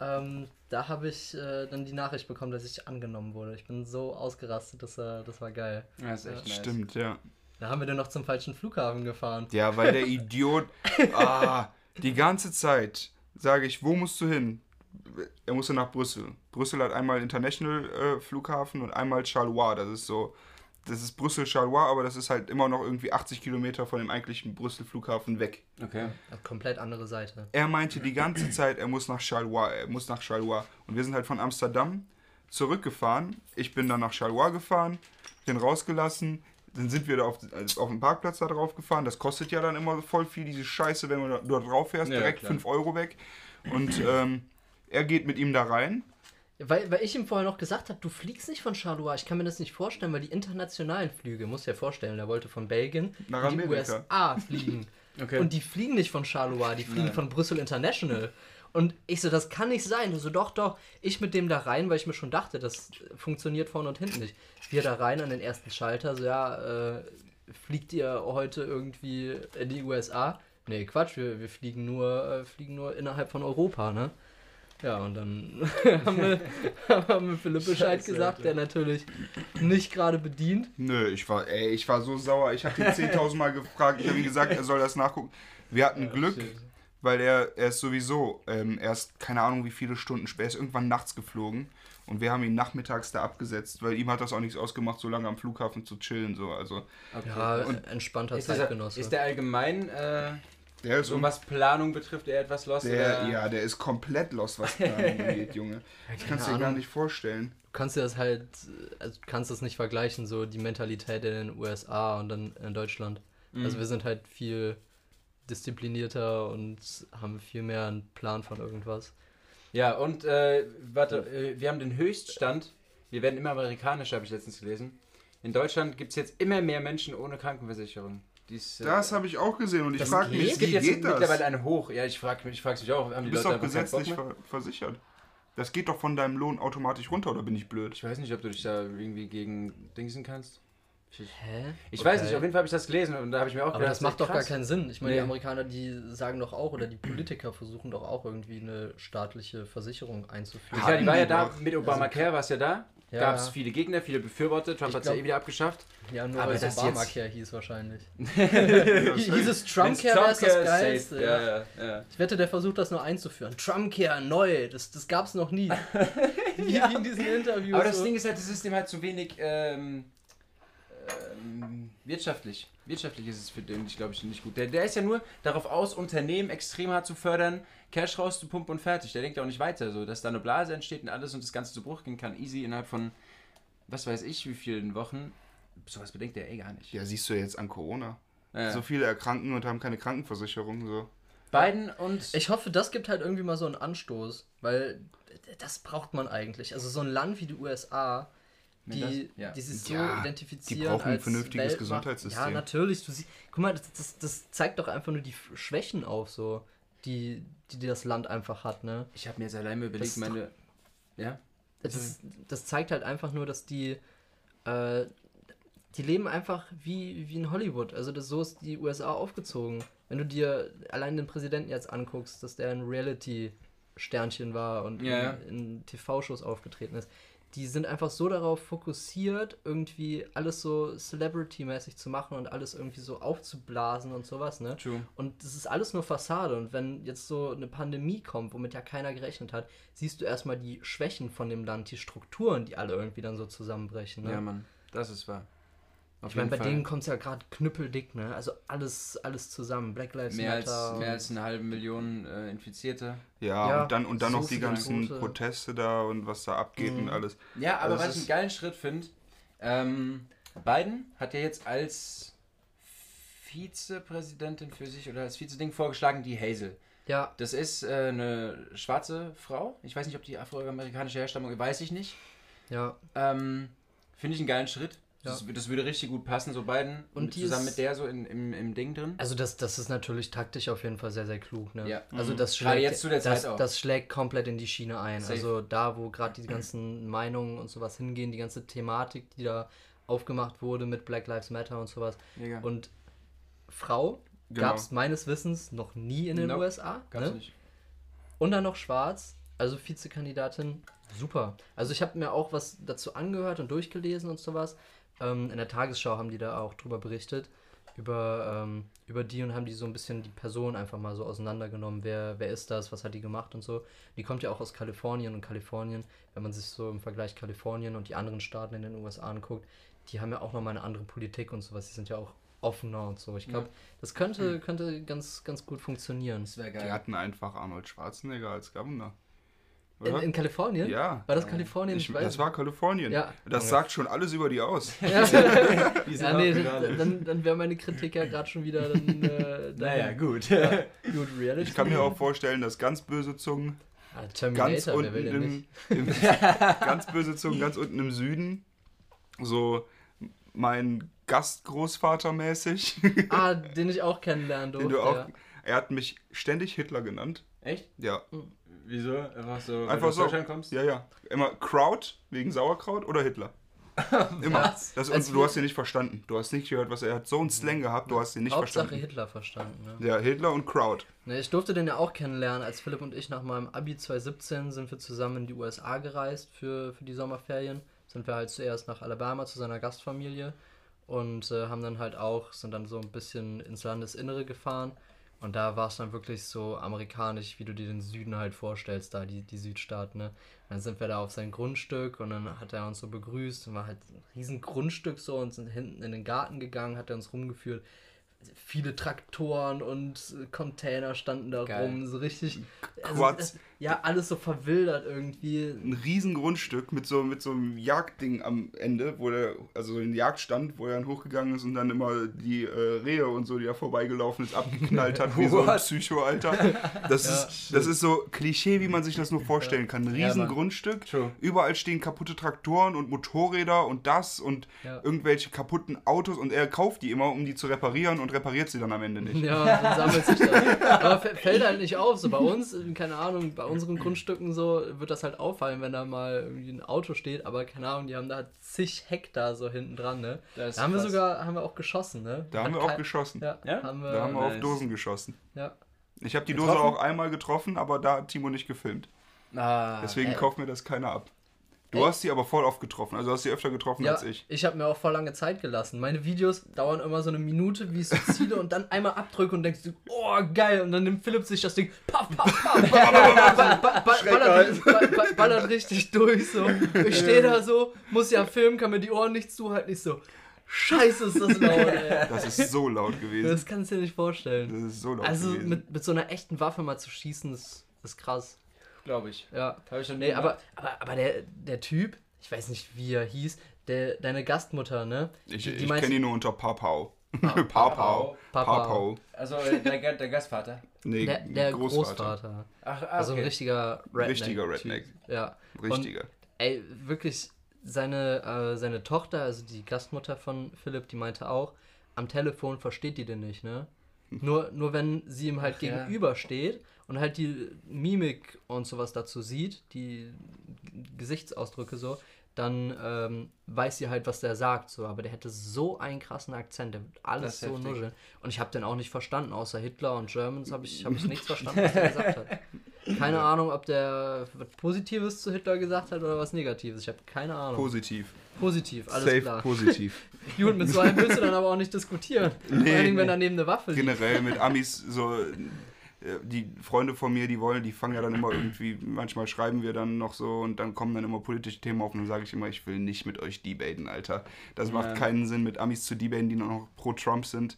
Ähm, da habe ich äh, dann die Nachricht bekommen, dass ich angenommen wurde. Ich bin so ausgerastet, das war, das war geil. Ja, das ist echt nice. Stimmt, ja. Da haben wir den noch zum falschen Flughafen gefahren. Ja, weil der Idiot, ah, die ganze Zeit sage ich, wo musst du hin? Er musste nach Brüssel. Brüssel hat einmal International äh, Flughafen und einmal Charleroi. Das ist so, das ist Brüssel-Charleroi, aber das ist halt immer noch irgendwie 80 Kilometer von dem eigentlichen Brüssel-Flughafen weg. Okay. Eine komplett andere Seite. Er meinte die ganze Zeit, er muss nach Charleroi, er muss nach Charleroi. Und wir sind halt von Amsterdam zurückgefahren. Ich bin dann nach Charleroi gefahren, den rausgelassen. Dann sind wir da auf, also auf dem Parkplatz da drauf gefahren. Das kostet ja dann immer voll viel, diese Scheiße, wenn man da, da drauf fährst, Ja, direkt klar. 5 Euro weg. Und ähm, er geht mit ihm da rein. Weil, weil ich ihm vorher noch gesagt habe, du fliegst nicht von Charleroi. Ich kann mir das nicht vorstellen, weil die internationalen Flüge, muss ja vorstellen, der wollte von Belgien Nach in die Amerika. USA fliegen. Okay. Und die fliegen nicht von Charleroi, die fliegen Nein. von Brüssel International. Und ich so, das kann nicht sein. Du so, doch, doch. Ich mit dem da rein, weil ich mir schon dachte, das funktioniert vorne und hinten nicht. Wir da rein an den ersten Schalter, so, ja, äh, fliegt ihr heute irgendwie in die USA? Nee, Quatsch, wir, wir fliegen, nur, äh, fliegen nur innerhalb von Europa, ne? Ja, und dann haben wir, haben wir Philipp Bescheid Scheiße, gesagt, Alter. der natürlich nicht gerade bedient. Nö, ich war, ey, ich war so sauer. Ich habe ihn 10.000 Mal gefragt. Ich habe ihm gesagt, er soll das nachgucken. Wir hatten Glück, weil er, er ist sowieso, ähm, er ist keine Ahnung wie viele Stunden später, er ist irgendwann nachts geflogen. Und wir haben ihn nachmittags da abgesetzt, weil ihm hat das auch nichts ausgemacht, so lange am Flughafen zu chillen. So. Also, Okay. Ja, Und entspannter ist, Zeitgenosse. ist der allgemein, äh, der ist so was Planung betrifft, eher etwas lost? der, oder? ja, der ist komplett los, was Planung angeht, Junge. Das kannst du dir gar nicht vorstellen. Du kannst dir das halt, also du kannst das nicht vergleichen, so die Mentalität in den USA und dann in Deutschland. Mhm. Also wir sind halt viel disziplinierter und haben viel mehr einen Plan von irgendwas. Ja, und äh, warte, äh, wir haben den Höchststand. Wir werden immer amerikanischer, habe ich letztens gelesen. In Deutschland gibt es jetzt immer mehr Menschen ohne Krankenversicherung. Dies, äh, Das habe ich auch gesehen und ich frage mich, es wie gibt jetzt geht das? mittlerweile eine hoch. Ja, ich frage mich, ich frage mich auch, haben die Du bist Leute doch gesetzlich ver versichert. Das geht doch von deinem Lohn automatisch runter, oder bin ich blöd? Ich weiß nicht, ob du dich da irgendwie gegen Dingsen kannst. Ich, Hä? ich Okay. weiß nicht, auf jeden Fall habe ich das gelesen und da habe ich mir auch Aber gedacht, das macht doch gar krass. keinen Sinn. Ich meine, Nee. die Amerikaner, die sagen doch auch, oder die Politiker versuchen doch auch irgendwie eine staatliche Versicherung einzuführen. Ja, die war ja da, mit Obamacare war es ja da. Ja. Gab es viele Gegner, viele Befürworter. Trump hat es ja eh wieder abgeschafft. Ja, nur Aber weil es Obamacare hieß wahrscheinlich. Ja, Hieß es Trumpcare, wäre es das Geilste. Ja. Ja, ja, ja. Ich wette, der versucht das nur einzuführen. Trumpcare, neu, das, das gab's noch nie. wie, Ja. in diesen Interviews. Aber das so. Ding ist halt, das System halt zu wenig ähm, ähm, wirtschaftlich. Wirtschaftlich ist es für den, ich glaube ich, nicht gut. Der, der ist ja nur darauf aus, Unternehmen extrem hart zu fördern, Cash rauszupumpen und fertig. Der denkt ja auch nicht weiter, so dass da eine Blase entsteht und alles und das Ganze zu Bruch gehen kann. Easy innerhalb von, was weiß ich, wie vielen Wochen. Sowas bedenkt er eh gar nicht. Ja, siehst du jetzt an Corona. Ja. So viele erkranken und haben keine Krankenversicherung. So. Biden und. Ich hoffe, das gibt halt irgendwie mal so einen Anstoß, weil das braucht man eigentlich. Also so ein Land wie die USA, die, das- ja. die sich so Ja, identifizieren. die brauchen ein vernünftiges Weltmacht. Gesundheitssystem. Ja, natürlich. Du sie, guck mal, das, das, das zeigt doch einfach nur die Schwächen auf, so, die, die, die das Land einfach hat, ne? Ich habe mir jetzt allein mal überlegt, doch- meine. Ja? Das, das zeigt halt einfach nur, dass die, äh, die leben einfach wie, wie in Hollywood. Also das, so ist die USA aufgezogen. Wenn du dir allein den Präsidenten jetzt anguckst, dass der ein Reality-Sternchen war und Ja, ja. in, in TV-Shows aufgetreten ist, die sind einfach so darauf fokussiert, irgendwie alles so Celebrity-mäßig zu machen und alles irgendwie so aufzublasen und sowas, ne? True. Und das ist alles nur Fassade. Und wenn jetzt so eine Pandemie kommt, womit ja keiner gerechnet hat, siehst du erstmal die Schwächen von dem Land, die Strukturen, die alle irgendwie dann so zusammenbrechen. Ne? Ja, Mann. Das ist wahr. Auf ich meine, bei Fall. denen kommt es ja gerade knüppeldick, ne? Also alles, alles zusammen. Black Lives mehr als, Matter. mehr als eine halbe Million äh, Infizierte. Ja, Ja, und dann, und dann so noch die ganzen Tote. Proteste da und was da abgeht Mhm. und alles. Ja, aber Das was ich einen geilen Schritt finde, ähm, Biden hat ja jetzt als Vizepräsidentin für sich oder als Vizeding vorgeschlagen die Hazel. ja, Das ist äh, eine schwarze Frau. Ich weiß nicht, ob die afroamerikanische Herstammung, weiß ich nicht. ja. Ähm, Finde ich einen geilen Schritt. Ja. Das, das würde richtig gut passen, so Biden Und zusammen ist- mit der so in, im, im Ding drin. Also das, das ist natürlich taktisch auf jeden Fall sehr, sehr klug, ne? Ja. Also Mhm. das Gerade schlägt, jetzt zu der Zeit das, auch. das schlägt komplett in die Schiene ein. Safe. Also da, wo gerade die ganzen Meinungen und sowas hingehen, die ganze Thematik, die da aufgemacht wurde mit Black Lives Matter und sowas. Mega. Und Frau Genau. gab es meines Wissens noch nie in den Nope. USA. Gab's Ne? nicht. Und dann noch schwarz, also Vizekandidatin, super. Also ich habe mir auch was dazu angehört und durchgelesen und sowas. Ähm, in der Tagesschau haben die da auch drüber berichtet, über, ähm, über die und haben die so ein bisschen die Person einfach mal so auseinandergenommen. Wer, wer ist das, was hat die gemacht und so. Die kommt ja auch aus Kalifornien und Kalifornien, wenn man sich so im Vergleich Kalifornien und die anderen Staaten in den USA anguckt, die haben ja auch nochmal eine andere Politik und sowas. Die sind ja auch offener und so. Ich glaube, das könnte, könnte ganz, ganz gut funktionieren. Das wäre Die geil. hatten einfach Arnold Schwarzenegger als Governor. In, in Kalifornien? ja. War das Kalifornien? Ich, weiß das war Kalifornien. Ja. Das sagt schon alles über die aus. Ja, ja nee, dann, dann wäre meine Kritik ja gerade schon wieder dann. Äh, Naja, dahin. gut. Ja, gut, Reality. Ich kann mir auch vorstellen, dass ganz böse Zungen Ah, ganz Terminator, wer will unten denn im, nicht? im ganz böse Zungen, ganz unten im Süden. So mein Gastgroßvater mäßig. Ah, den ich auch kennenlernen durfte. den du auch. Er hat mich ständig Hitler genannt. Echt? Ja, Wieso? Einfach so, Einfach du aus so. Deutschland kommst? ja, ja. Immer Kraut wegen Sauerkraut oder Hitler. Immer. Was? Das, Als und du hast ihn nicht verstanden. Du hast nicht gehört, was er er hat. So einen Slang gehabt, du hast ihn nicht Hauptsache verstanden. Hitler verstanden. Ne? Ja, Hitler und Kraut. Ne, ich durfte den ja auch kennenlernen. Als Philipp und ich nach meinem Abi 2017 sind wir zusammen in die USA gereist für, für die Sommerferien. Sind wir halt zuerst nach Alabama zu seiner Gastfamilie und äh, haben dann halt auch, sind dann so ein bisschen ins Landesinnere gefahren. Und da war es dann wirklich so amerikanisch, wie du dir den Süden halt vorstellst, da die, die Südstaaten. Ne? Dann sind wir da auf sein Grundstück und dann hat er uns so begrüßt und war halt ein riesen Grundstück so und sind hinten in den Garten gegangen, hat er uns rumgeführt. Viele Traktoren und Container standen da Geil. rum, so richtig. Also, Quads. das, ja, alles so verwildert irgendwie. Ein riesen Grundstück mit so, mit so einem Jagdding am Ende, wo der, also ein Jagdstand, wo er dann hochgegangen ist und dann immer die äh, Rehe und so, die da vorbeigelaufen ist, abgeknallt hat, wie so ein? Psycho, Alter. Das, Ja, ist, das ist so Klischee, wie man sich das nur vorstellen kann. Ein Ja, riesen Mann. Grundstück, True. überall stehen kaputte Traktoren und Motorräder und das und Ja. irgendwelche kaputten Autos und er kauft die immer, um die zu reparieren und repariert sie dann am Ende nicht. Ja, dann sammelt sich das. Aber fällt halt nicht auf. So bei uns, keine Ahnung, bei unseren Grundstücken so wird das halt auffallen, wenn da mal irgendwie ein Auto steht. Aber keine Ahnung, die haben da zig Hektar so hinten dran, ne? Da haben wir krass. sogar, haben wir auch geschossen, ne? Da haben Hat wir auch geschossen. Ja, Ja? haben wir. Da haben wir auf nice. Dosen geschossen. ja. Ich habe die Getroffen? Dose auch einmal getroffen, aber da hat Timo nicht gefilmt. Ah, Deswegen äh. kauft mir das keiner ab. Du hast sie aber voll oft getroffen. Also hast sie öfter getroffen Ja, als ich. ich habe mir auch voll lange Zeit gelassen. Meine Videos dauern immer so eine Minute, wie ich so ziele und dann einmal abdrücke und denkst du, oh geil, und dann nimmt Philipp sich das Ding, paff, paff, paff, ba- ba- ba- ba- ballert, ba- ba- ballert richtig durch so. Ich stehe da so, muss ja filmen, kann mir die Ohren nicht zuhalten, nicht so, scheiße ist das laut, ey. Das ist so laut gewesen. Das kannst du dir nicht vorstellen. Das ist so laut Also gewesen. mit, mit so einer echten Waffe mal zu schießen, ist, ist krass. Glaube ich. Ja. Habe ich schon Nee, aber, aber, aber der, der Typ, ich weiß nicht, wie er hieß, der, deine Gastmutter, ne? ich die- die ich kenne ihn nur unter Papau. Papau. Papau. Papau. Papau. Also der, der Gastvater. Nee, Der, der Großvater. Großvater. Ach, ah, Also ein okay. richtiger Redneck. Richtiger Redneck. Typ. Ja. Richtiger. Ey, wirklich, seine, äh, seine Tochter, also die Gastmutter von Philipp, die meinte auch, am Telefon versteht die den nicht, ne? Nur, nur wenn sie ihm halt Ach ja. gegenübersteht und halt die Mimik und sowas dazu sieht, die Gesichtsausdrücke so, dann ähm, weiß sie halt, was der sagt, so. Aber der hätte so einen krassen Akzent, der wird alles so heftig. nuscheln. Und ich habe den auch nicht verstanden, außer Hitler und Germans habe ich, hab ich nichts verstanden, was er gesagt hat. Keine Ahnung, ob der was Positives zu Hitler gesagt hat oder was Negatives. Ich habe keine Ahnung. Positiv. Positiv, alles Safe klar. positiv. Gut, mit so einem willst du dann aber auch nicht diskutieren. Vor Nee, Dingen, wenn nee. daneben eine Waffe liegt. Generell mit Amis so. Äh, Die Freunde von mir, die wollen, die fangen ja dann immer irgendwie, manchmal schreiben wir dann noch so und dann kommen dann immer politische Themen auf und dann sage ich immer, ich will nicht mit euch debaten, Alter. Das Ja. macht keinen Sinn, mit Amis zu debaten, die noch pro Trump sind.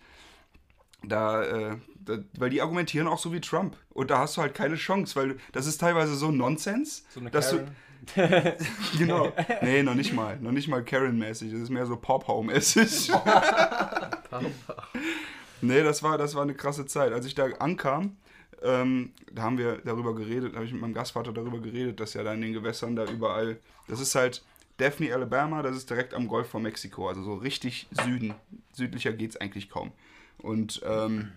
Da, äh, da, weil die argumentieren auch so wie Trump. Und da hast du halt keine Chance, weil das ist teilweise so Nonsens. So eine dass du, Karen. genau. Nee, noch nicht mal. Noch nicht mal Karen-mäßig. Das ist mehr so Pop-How-mäßig. Nee, das war, das war eine krasse Zeit. Als ich da ankam, ähm, da haben wir darüber geredet, da habe ich mit meinem Gastvater darüber geredet, dass ja da in den Gewässern da überall, das ist halt Daphne, Alabama, das ist direkt am Golf von Mexiko, also so richtig Süden. Südlicher geht es eigentlich kaum. Und, ähm,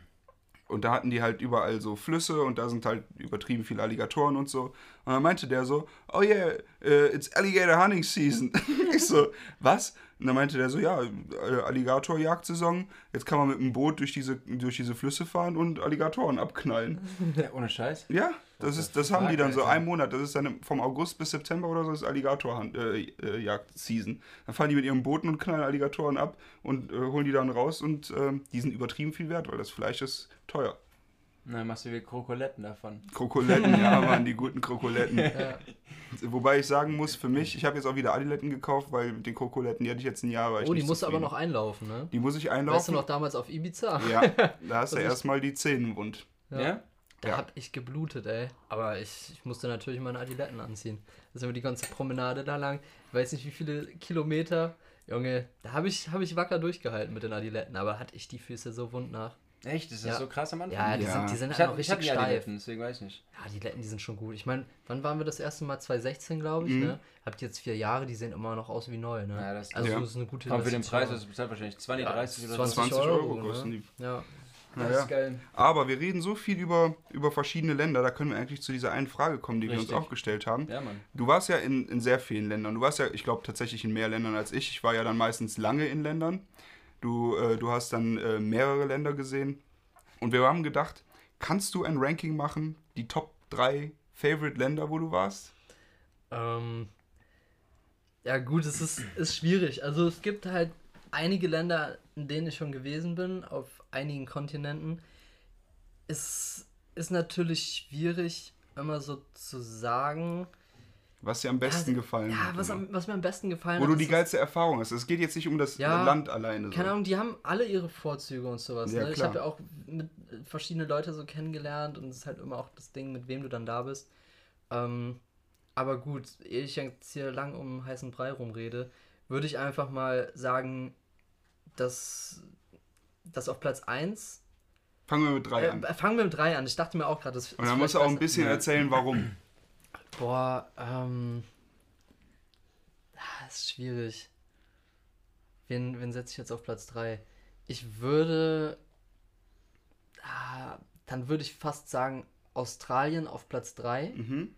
und da hatten die halt überall so Flüsse und da sind halt übertrieben viele Alligatoren und so. Und dann meinte der so, oh yeah, uh, it's alligator hunting season. ich so, was? Und dann meinte der so, ja, äh, Alligatorjagdsaison, jetzt kann man mit dem Boot durch diese, durch diese Flüsse fahren und Alligatoren abknallen. Ja, ohne Scheiß. Ja, das, ist, das haben die dann so einen Monat. Das ist dann vom August bis September oder so ist Alligatorjagd-Season. dann fahren die mit ihren Booten und knallen Alligatoren ab und äh, holen die dann raus und ähm, die sind übertrieben viel wert, weil das Fleisch ist teuer. Na, machst du wie Krokoletten davon. Krokoletten, ja, Mann, die guten Krokoletten. Ja. Wobei ich sagen muss, für mich, ich habe jetzt auch wieder Adiletten gekauft, weil mit den Krokoletten, die hatte ich jetzt ein Jahr. War ich Oh, die musst du aber noch einlaufen, ne? Die muss ich Weißt du einlaufen. noch damals auf Ibiza? Ja, da hast du erstmal die Zähne wund. Ja? Da Ja. hab ich geblutet, ey. Aber ich, ich musste natürlich meine Adiletten anziehen. Da sind wir die ganze Promenade da lang. Ich weiß nicht, wie viele Kilometer. Junge, da habe ich, hab ich wacker durchgehalten mit den Adiletten. Aber hatte ich die Füße so wund nach. Echt? Ist das Ja. so krass am Anfang? Ja, die Ja. sind, die sind ich halt hab, auch ich richtig ja die steif. Letten, deswegen weiß ich nicht. Ja, die Letten, die sind schon gut. Ich meine, wann waren wir das erste Mal? 2016, glaube ich, Mhm. ne? Habt jetzt vier Jahre, die sehen immer noch aus wie neu, ne? Ja, das- also Ja. das ist eine gute Komm, für den. Preis, du bezahlt wahrscheinlich 20, Ja, 30 oder 20 so. 20 Euro Euro, kosten ne? die. Ja. Das Naja. ist geil. Aber wir reden so viel über, über verschiedene Länder, da können wir eigentlich zu dieser einen Frage kommen, die wir Richtig. uns auch gestellt haben. Ja, Mann. Du warst ja in, in sehr vielen Ländern. Du warst ja, ich glaube, tatsächlich in mehr Ländern als ich. Ich war ja dann meistens lange in Ländern. Du, äh, du hast dann äh, mehrere Länder gesehen. Und wir haben gedacht, kannst du ein Ranking machen, die Top 3 Favorite Länder, wo du warst? Ähm, ja, gut, es ist, ist schwierig. Also es gibt halt einige Länder, in denen ich schon gewesen bin, auf einigen Kontinenten. Es ist natürlich schwierig, immer so zu sagen. Was dir am besten ja, gefallen Ja, hat? was, immer? am, was mir am besten gefallen wo hat. du die geilste Erfahrung hast. Es geht jetzt nicht um das Ja, Land alleine. So. Keine Ahnung, die haben alle ihre Vorzüge und sowas. Ja, ne? Ich habe ja auch mit verschiedene Leute so kennengelernt und es ist halt immer auch das Ding, mit wem du dann da bist. Ähm, aber gut, ehe ich jetzt hier lang um heißen Brei rumrede, würde ich einfach mal sagen, dass, dass auf Platz 1. Fangen wir mit 3 Äh, an. fangen wir mit 3 an. Ich dachte mir auch gerade, das Und dann musst du auch ein bisschen Ja. erzählen, warum. Boah, ähm. ah, ist schwierig. Wen, wen setze ich jetzt auf Platz 3? Ich würde. Ah, dann würde ich fast sagen, Australien auf Platz 3. Mhm.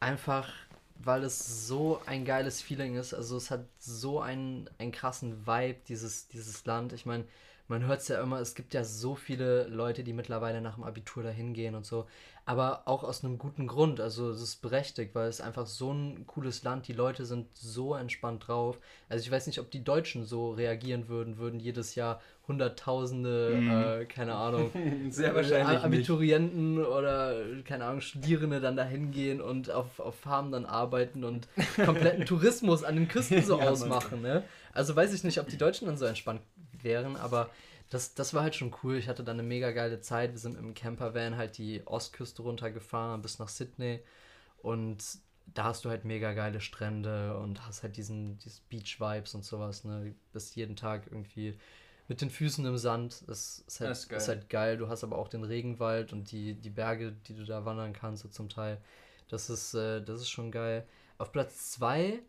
Einfach, weil es so ein geiles Feeling ist. Also es hat so einen, einen krassen Vibe, dieses, dieses Land. Ich meine, man hört es ja immer, es gibt ja so viele Leute, die mittlerweile nach dem Abitur dahin gehen und so. Aber auch aus einem guten Grund. Also es ist berechtigt, weil es einfach so ein cooles Land. Die Leute sind so entspannt drauf. Also ich weiß nicht, ob die Deutschen so reagieren würden, würden jedes Jahr Hunderttausende, Mhm. äh, keine Ahnung, Sehr wahrscheinlich nicht. Abiturienten oder, keine Ahnung, Studierende dann da hingehen und auf, auf Farmen dann arbeiten und kompletten Tourismus an den Küsten so Ja, ausmachen. Ne? Also weiß ich nicht, ob die Deutschen dann so entspannt wären, aber das, das war halt schon cool. Ich hatte dann eine mega geile Zeit. Wir sind im Campervan halt die Ostküste runtergefahren bis nach Sydney und da hast du halt mega geile Strände und hast halt diesen, Beach-Vibes und sowas, ne? Du bist jeden Tag irgendwie mit den Füßen im Sand. Das ist halt, Das ist geil. ist halt geil. Du hast aber auch den Regenwald und die, die Berge, die du da wandern kannst, so zum Teil. Das ist, äh, das ist schon geil. Auf Platz 2,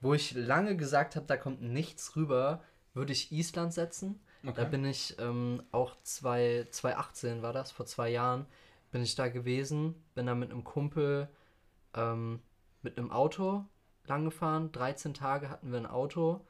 wo ich lange gesagt habe, da kommt nichts rüber, würde ich Island setzen. Da Okay. bin ich ähm, auch zwei, 2018 war das, vor zwei Jahren, bin ich da gewesen, bin da mit einem Kumpel ähm, mit einem Auto lang gefahren. 13 Tage hatten wir ein Auto.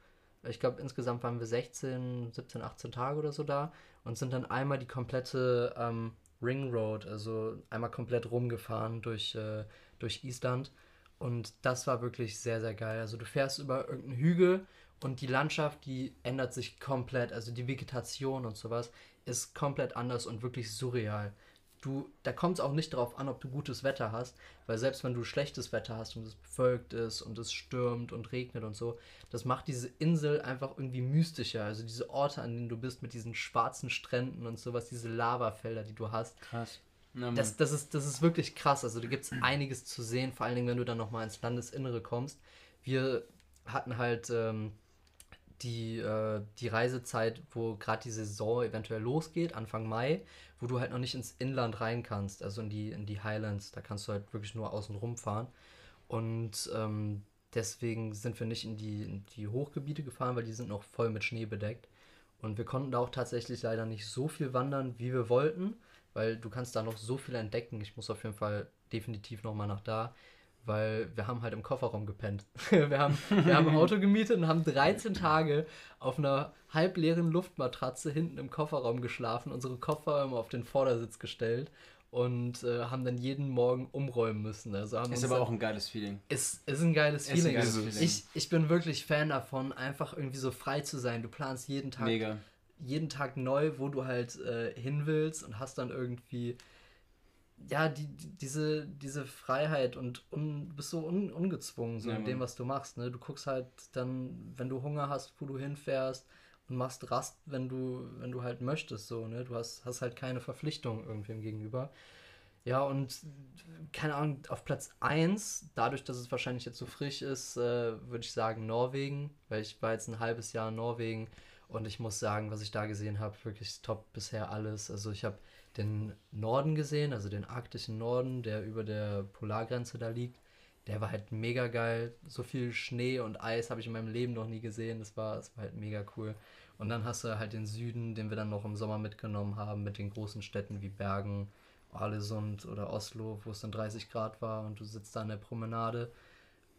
Ich glaube, insgesamt waren wir 16, 17, 18 Tage oder so da und sind dann einmal die komplette ähm, Ring Road, also einmal komplett rumgefahren durch, äh, durch Island. Und das war wirklich sehr, sehr geil. Also du fährst über irgendeinen Hügel und die Landschaft, die ändert sich komplett. Also die Vegetation und sowas ist komplett anders und wirklich surreal. Du, da kommt es auch nicht darauf an, ob du gutes Wetter hast, weil selbst wenn du schlechtes Wetter hast und es bewölkt ist und es stürmt und regnet und so, das macht diese Insel einfach irgendwie mystischer. Also diese Orte, an denen du bist, mit diesen schwarzen Stränden und sowas, diese Lavafelder, die du hast, Krass. Na, das, das, ist, das ist wirklich krass. Also da gibt es einiges zu sehen, vor allen Dingen, wenn du dann nochmal ins Landesinnere kommst. Wir hatten halt ähm, die, äh, die Reisezeit, wo gerade die Saison eventuell losgeht, Anfang Mai, wo du halt noch nicht ins Inland rein kannst, also in die, in die Highlands. Da kannst du halt wirklich nur außen rum fahren. Und ähm, deswegen sind wir nicht in die, in die Hochgebiete gefahren, weil die sind noch voll mit Schnee bedeckt. Und wir konnten da auch tatsächlich leider nicht so viel wandern, wie wir wollten, weil du kannst da noch so viel entdecken. Ich muss auf jeden Fall definitiv nochmal nach da, weil wir haben halt im Kofferraum gepennt. wir, haben, wir haben ein Auto gemietet und haben 13 Tage auf einer halbleeren Luftmatratze hinten im Kofferraum geschlafen, unsere Koffer immer auf den Vordersitz gestellt und äh, haben dann jeden Morgen umräumen müssen. Also haben ist aber auch ein geiles Feeling. ist, ist ein geiles Ist ein Feeling. geiles Ist es. Feeling. Ich, ich bin wirklich Fan davon, einfach irgendwie so frei zu sein. Du planst jeden Tag, Mega. jeden Tag neu, wo du halt äh, hin willst und hast dann irgendwie ja die, die, diese, diese Freiheit und un, bist so un, ungezwungen so Ja, in dem, was du machst. Ne? Du guckst halt dann, wenn du Hunger hast, wo du hinfährst und machst Rast, wenn du, wenn du halt möchtest. So, ne? Du hast, hast halt keine Verpflichtung irgendwem gegenüber. Ja, und keine Ahnung, auf Platz 1, dadurch, dass es wahrscheinlich jetzt so frisch ist, äh, würde ich sagen Norwegen, weil ich war jetzt ein halbes Jahr in Norwegen Und ich muss sagen, was ich da gesehen habe, wirklich top bisher alles. Also ich habe den Norden gesehen, also den arktischen Norden, der über der Polargrenze da liegt. Der war halt mega geil. So viel Schnee und Eis habe ich in meinem Leben noch nie gesehen. Das war, das war halt mega cool. Und dann hast du halt den Süden, den wir dann noch im Sommer mitgenommen haben, mit den großen Städten wie Bergen, Alesund oder Oslo, wo es dann 30 Grad war und du sitzt da an der Promenade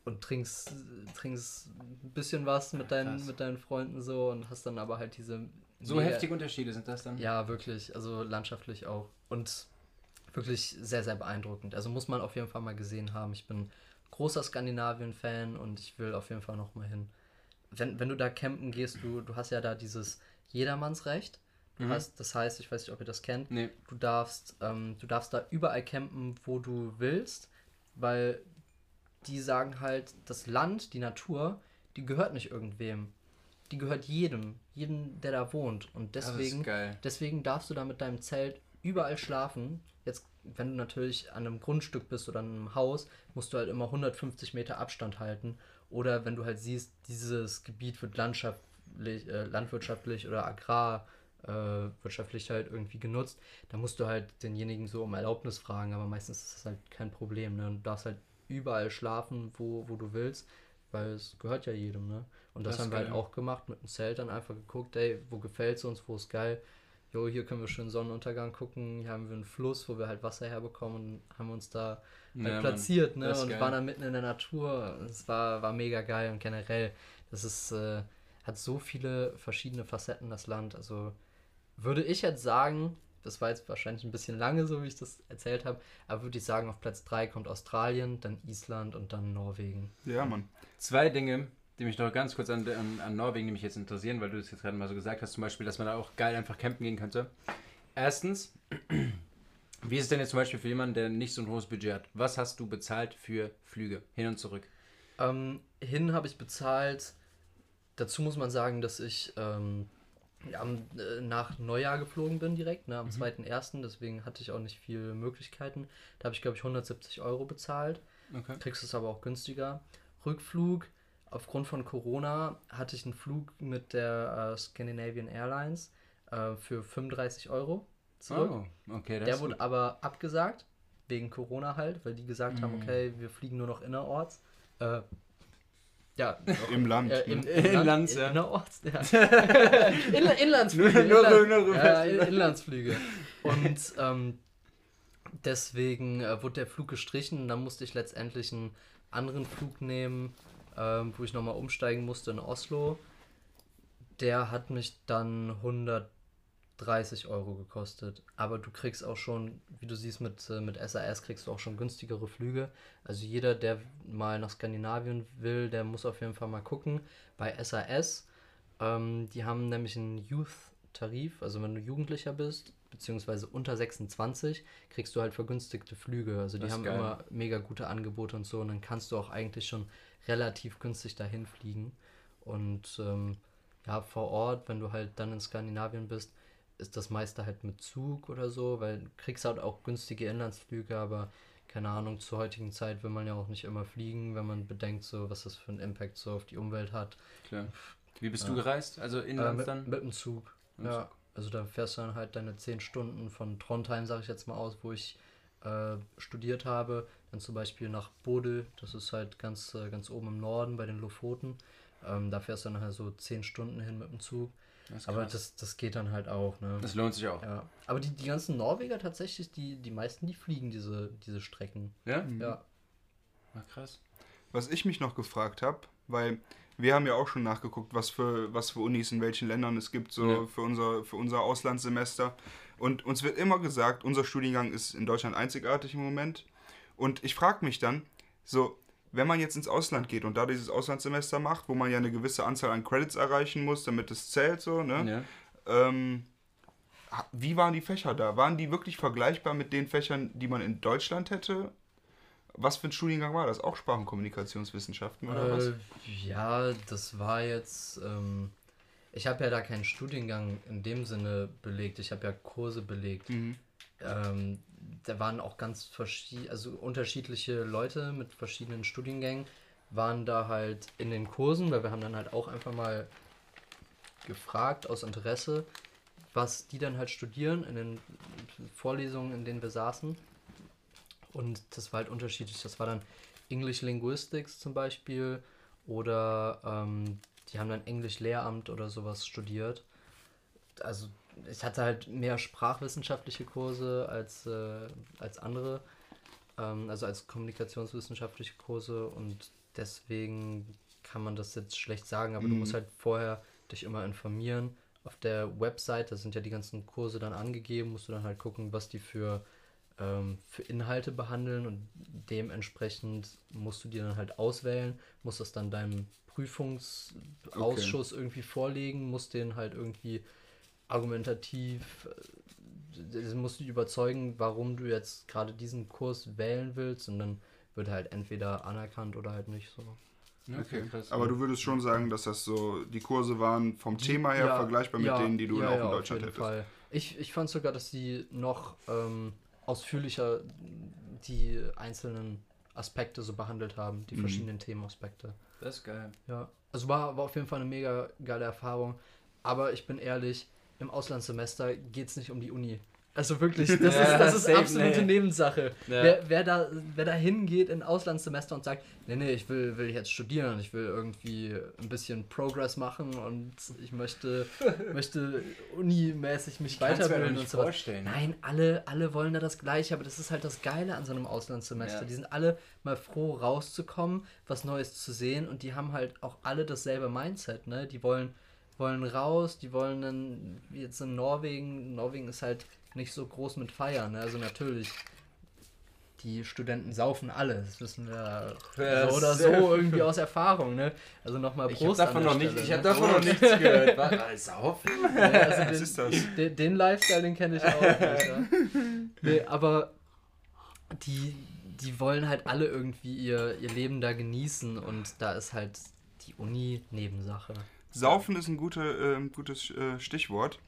und trinkst, trinkst ein bisschen was mit deinen, mit deinen Freunden so und hast dann aber halt diese. So mega, heftige Unterschiede sind das dann? Ja, wirklich. Also landschaftlich auch. Und wirklich sehr, sehr beeindruckend. Also muss man auf jeden Fall mal gesehen haben. Ich bin großer Skandinavien-Fan und ich will auf jeden Fall noch mal hin. Wenn, wenn du da campen gehst, du, du hast ja da dieses Jedermannsrecht. Du mhm. hast, das heißt, ich weiß nicht, ob ihr das kennt, nee. du darfst, ähm, du darfst da überall campen, wo du willst, weil die sagen halt, das Land, die Natur, die gehört nicht irgendwem. Die gehört jedem, jedem, der da wohnt. Und deswegen, deswegen darfst du da mit deinem Zelt überall schlafen. Jetzt, wenn du natürlich an einem Grundstück bist oder an einem Haus, musst du halt immer 150 Meter Abstand halten. Oder wenn du halt siehst, dieses Gebiet wird landschaftlich, äh, landwirtschaftlich oder agrarwirtschaftlich äh, halt irgendwie genutzt, dann musst du halt denjenigen so um Erlaubnis fragen, aber meistens ist das halt kein Problem. Ne? Du darfst halt überall schlafen, wo, wo du willst, weil es gehört ja jedem, ne? Und das, das haben wir halt auch gemacht, mit dem Zelt dann einfach geguckt, ey, wo gefällt es uns, wo ist geil. Jo, hier können wir schön Sonnenuntergang gucken, hier haben wir einen Fluss, wo wir halt Wasser herbekommen und haben uns da halt ja, platziert, Mann, ne? Und geil. waren dann mitten in der Natur. Es war, war mega geil und generell, das ist, äh, hat so viele verschiedene Facetten, das Land. Also würde ich jetzt sagen, das war jetzt wahrscheinlich ein bisschen lange, so wie ich das erzählt habe, aber würde ich sagen, auf Platz 3 kommt Australien, dann Island und dann Norwegen. Ja, Mann. Zwei Dinge, die mich noch ganz kurz an, an, an Norwegen nämlich jetzt interessieren, weil du das jetzt gerade mal so gesagt hast, zum Beispiel, dass man da auch geil einfach campen gehen könnte. Erstens, wie ist es denn jetzt zum Beispiel für jemanden, der nicht so ein hohes Budget hat? Was hast du bezahlt für Flüge hin und zurück? Ähm, hin habe ich bezahlt. Dazu muss man sagen, dass ich ähm, ja, äh, nach Neujahr geflogen bin direkt, ne, am mhm. 2.1., deswegen hatte ich auch nicht viele Möglichkeiten. Da habe ich, glaube ich, 170 Euro bezahlt. Okay. Kriegst es aber auch günstiger. Rückflug, aufgrund von Corona hatte ich einen Flug mit der äh, Scandinavian Airlines äh, für 35 Euro zurück. Oh, okay, der wurde gut. aber abgesagt, wegen Corona halt, weil die gesagt mhm. haben, okay, wir fliegen nur noch innerorts. Äh, ja, im Land. Äh, im, im, Land, Land, ja. Innerorts, ja. In, Inlandsflüge. Nur, nur, nur, nur ja, Inlandsflüge. Und ähm, deswegen äh, wurde der Flug gestrichen und dann musste ich letztendlich einen anderen Flug nehmen, ähm, wo ich nochmal umsteigen musste in Oslo. Der hat mich dann 100 30 Euro gekostet. Aber du kriegst auch schon, wie du siehst, mit, äh, mit SAS kriegst du auch schon günstigere Flüge. Also jeder, der mal nach Skandinavien will, der muss auf jeden Fall mal gucken. Bei SAS, ähm, die haben nämlich einen Youth-Tarif, also wenn du Jugendlicher bist, beziehungsweise unter 26, kriegst du halt vergünstigte Flüge. Also die haben geil. immer mega gute Angebote und so. Und dann kannst du auch eigentlich schon relativ günstig dahin fliegen. Und ähm, ja, vor Ort, wenn du halt dann in Skandinavien bist, ist das meiste halt mit Zug oder so, weil du kriegst halt auch günstige Inlandsflüge, aber keine Ahnung, zur heutigen Zeit will man ja auch nicht immer fliegen, wenn man bedenkt, so was das für einen Impact so auf die Umwelt hat. Klar. Wie bist ja. du gereist? Also inlands äh, mit, dann? Mit dem Zug. Mit ja. Zug. Also da fährst du dann halt deine 10 Stunden von Trondheim, sage ich jetzt mal aus, wo ich äh, studiert habe, dann zum Beispiel nach Bodø, das ist halt ganz, äh, ganz oben im Norden bei den Lofoten. Ähm, da fährst du dann halt so 10 Stunden hin mit dem Zug. Das aber das, das geht dann halt auch, ne? Das lohnt sich auch. Ja. Aber die, die ganzen Norweger tatsächlich, die, die meisten, die fliegen diese, diese Strecken. Ja? Mhm. Ja. Ach, krass. Was ich mich noch gefragt habe, weil wir haben ja auch schon nachgeguckt, was für, was für Unis in welchen Ländern es gibt, so ja. für, unser, für unser Auslandssemester. Und uns wird immer gesagt, unser Studiengang ist in Deutschland einzigartig im Moment. Und ich frage mich dann, so, wenn man jetzt ins Ausland geht und da dieses Auslandssemester macht, wo man ja eine gewisse Anzahl an Credits erreichen muss, damit es zählt, so, ne? Ja. Ähm, wie waren die Fächer da? Waren die wirklich vergleichbar mit den Fächern, die man in Deutschland hätte? Was für ein Studiengang war das? Auch Sprachenkommunikationswissenschaften oder äh, was? Ja, das war jetzt. Ähm, ich habe ja da keinen Studiengang in dem Sinne belegt. Ich habe ja Kurse belegt. Mhm. Ähm, da waren auch ganz verschiedene, also unterschiedliche Leute mit verschiedenen Studiengängen waren da halt in den Kursen, weil wir haben dann halt auch einfach mal gefragt aus Interesse, was die dann halt studieren in den Vorlesungen, in denen wir saßen. Und das war halt unterschiedlich. Das war dann English Linguistics zum Beispiel oder ähm, die haben dann Englisch Lehramt oder sowas studiert. Also ich hatte halt mehr sprachwissenschaftliche Kurse als, äh, als andere, ähm, also als kommunikationswissenschaftliche Kurse und deswegen kann man das jetzt schlecht sagen, aber mhm. du musst halt vorher dich immer informieren. Auf der Website, da sind ja die ganzen Kurse dann angegeben, musst du dann halt gucken, was die für, ähm, für Inhalte behandeln und dementsprechend musst du dir dann halt auswählen, musst das dann deinem Prüfungsausschuss okay. irgendwie vorlegen, musst den halt irgendwie argumentativ, äh, musst du überzeugen, warum du jetzt gerade diesen Kurs wählen willst und dann wird halt entweder anerkannt oder halt nicht so. Okay, krass. Aber du würdest schon sagen, dass das so, die Kurse waren vom Thema her ja, ja, mit denen, die du ja, auch in Deutschland hättest. Fall. Ich, ich fand sogar, dass die noch ähm, ausführlicher die einzelnen Aspekte so behandelt haben, die mhm. verschiedenen Themenaspekte. Das ist geil. Ja, also war, war auf jeden Fall eine mega geile Erfahrung. Aber ich bin ehrlich, im Auslandssemester geht es nicht um die Uni. Also wirklich, das ja, ist, das ist safe, absolute nee. Nebensache. Ja. Wer, wer, da, wer da hingeht in Auslandssemester und sagt, nee, nee, ich will, will jetzt studieren, ich will irgendwie ein bisschen Progress machen und ich möchte, möchte unimäßig mich ich weiterbilden und so. Vorstellen. Nein, alle, alle wollen da das Gleiche, aber das ist halt das Geile an so einem Auslandssemester. Ja. Die sind alle mal froh, rauszukommen, was Neues zu sehen und die haben halt auch alle dasselbe Mindset, ne? Die wollen, wollen raus, die wollen dann, jetzt in Norwegen, Norwegen ist halt nicht so groß mit feiern. Ne? Also natürlich, die Studenten saufen alle. Das wissen wir ja, so oder so irgendwie aus Erfahrung. Ne? Also nochmal Prost. Ich habe davon, noch, nicht, ich hab ne? davon noch nichts gehört. Was? Saufen? Ja, also Was den, ist das? Den, den Lifestyle, den kenne ich auch nicht. Nee, aber die, die wollen halt alle irgendwie ihr, ihr Leben da genießen und da ist halt die Uni Nebensache. Saufen ist ein gute, äh, gutes äh, Stichwort.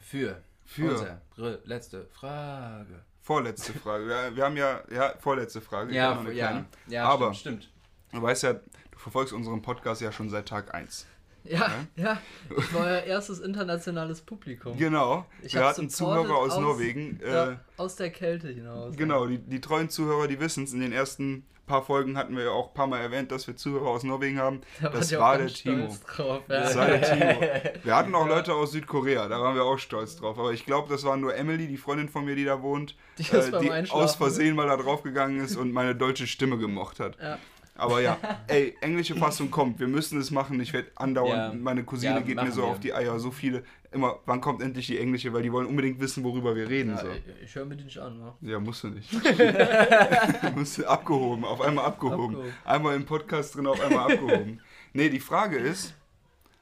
Für. Für. Unsere letzte Frage. Vorletzte Frage. Wir, wir haben ja, ja, vorletzte Frage. Ja, ja, ja, Aber stimmt, stimmt. Du weißt ja, du verfolgst unseren Podcast ja schon seit Tag 1. Ja, ja, ja. Ich war ja erstes internationales Publikum. Genau. Ich wir hatten Zuhörer aus, aus Norwegen. Ja, äh, aus der Kälte hinaus. Genau, die, die treuen Zuhörer, die wissen es. In den ersten paar Folgen hatten wir ja auch ein paar Mal erwähnt, dass wir Zuhörer aus Norwegen haben. Da das war der Timo. Drauf, ja. Das war der Timo. Wir hatten auch Leute aus Südkorea, da waren wir auch stolz drauf. Aber ich glaube, das war nur Emily, die Freundin von mir, die da wohnt, die, äh, die aus Versehen mal da drauf gegangen ist und meine deutsche Stimme gemocht hat. Ja. Aber ja, ey, englische Fassung kommt, wir müssen es machen. Ich werde andauernd, ja. meine Cousine ja, geht mir so wir. auf die Eier, so viele. Immer, wann kommt endlich die englische? Weil die wollen unbedingt wissen, worüber wir reden. Ja, so. Ich, ich höre mir die nicht an, wa? Ja, musst du nicht. musst du abgehoben, auf einmal abgehoben. abgehoben. Einmal im Podcast drin, auf einmal abgehoben. Nee, die Frage ist,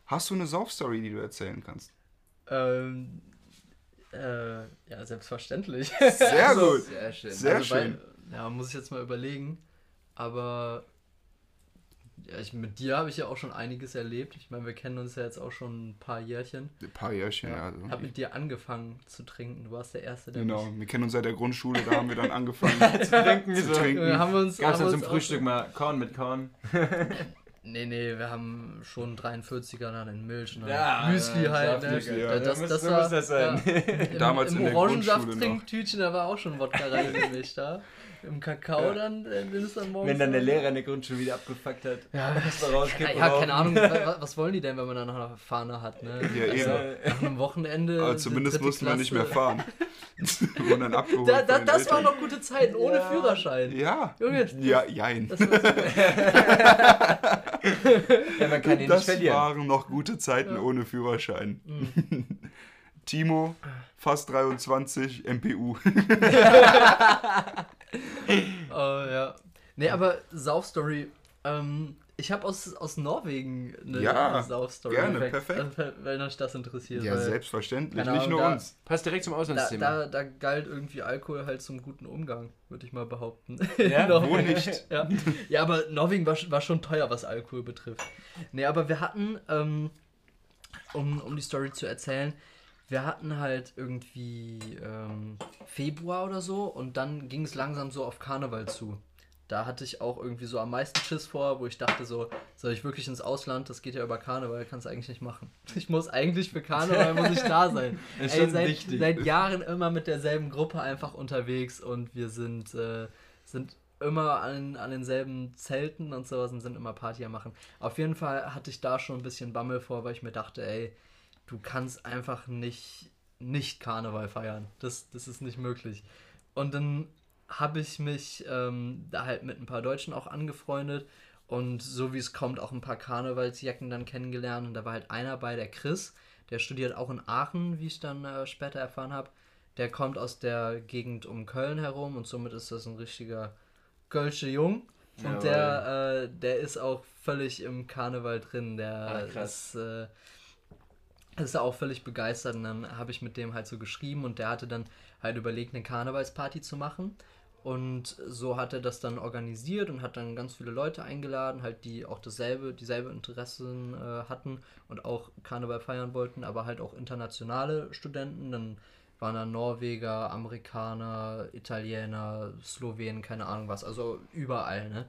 hast du eine Sauf-Story, die du erzählen kannst? Ähm, äh, ja, selbstverständlich. Sehr also, gut. Sehr schön. Sehr also schön. Bei, ja, muss ich jetzt mal überlegen. Aber ich, mit dir habe ich ja auch schon einiges erlebt. Ich meine, wir kennen uns ja jetzt auch schon ein paar Jährchen. Ein paar Jährchen, ja. Ich habe mit dir angefangen zu trinken. Du warst der Erste, der Genau, wir kennen uns seit der Grundschule, da haben wir dann angefangen zu trinken. zu trinken. Wir haben uns, Gab es zum Frühstück mal Korn mit Korn? nee, nee, wir haben schon 43er dann in Milch. Ne? Ja, Müsli ja, halt. Ne? Ja. Das, das, das, war, das sein. Ja, im, Damals im in der Orangensaft-Trinktütchen, da war auch schon Wodka reingemischt. Da im Kakao ja. dann, äh, wenn es dann morgens. Wenn dann der Lehrer in der Grundschule wieder abgefuckt hat. Ja, ja, ja keine Ahnung, was wollen die denn, wenn man dann noch eine Fahne hat, ne? Ja, also, eben. Nach einem Wochenende. Aber zumindest mussten wir nicht mehr fahren. wir dann abgeholt. Da, da, das waren noch gute Zeiten, ohne ja. Führerschein. Ja. Junge. Ja, jein. Das, ja, man kann ihn das nicht verlieren. waren noch gute Zeiten ohne Führerschein. Mhm. Timo, fast 23, MPU. oh ja. Nee, aber Saufstory. Ähm, ich habe aus, aus Norwegen eine, ja, Saufstory. Gerne, perfekt. perfekt. Wenn euch das interessiert. Ja, selbstverständlich. Nicht nur da, uns. Passt direkt zum Auslandsthema. Da, da, da, galt irgendwie Alkohol halt zum guten Umgang, würde ich mal behaupten. Ja, wo nicht? Ja. ja, aber Norwegen war, war schon teuer, was Alkohol betrifft. Nee, aber wir hatten, ähm, um, um die Story zu erzählen, wir hatten halt irgendwie ähm, Februar oder so und dann ging es langsam so auf Karneval zu. da hatte ich auch irgendwie so am meisten Schiss vor, wo ich dachte so, soll ich wirklich ins Ausland? Das geht ja über Karneval, kannst du eigentlich nicht machen. Ich muss eigentlich für Karneval muss ich da sein. Ist Ey, seit, wichtig. seit Jahren immer mit derselben Gruppe einfach unterwegs und wir sind, äh, sind immer an, an denselben Zelten und sowas und sind immer Party am machen. Auf jeden Fall hatte ich da schon ein bisschen Bammel vor, weil ich mir dachte, ey, du kannst einfach nicht, nicht Karneval feiern. Das, das ist nicht möglich. Und dann habe ich mich ähm, da halt mit ein paar Deutschen auch angefreundet und so wie es kommt auch ein paar Karnevalsjacken dann kennengelernt und da war halt einer bei, der Chris, der studiert auch in Aachen, wie ich dann äh, später erfahren habe. Der kommt aus der Gegend um Köln herum und somit ist das ein richtiger Kölsche Jung. Und Jawohl. der, äh, der ist auch völlig im Karneval drin. Der Ah, ist, äh, ist auch völlig begeistert. Und dann habe ich mit dem halt so geschrieben und der hatte dann halt überlegt, eine Karnevalsparty zu machen. Und so hat er das dann organisiert und hat dann ganz viele Leute eingeladen, halt die auch dasselbe, dieselbe Interessen äh, hatten und auch Karneval feiern wollten, aber halt auch internationale Studenten. Dann waren da Norweger, Amerikaner, Italiener, Slowenen, keine Ahnung was, also überall, ne?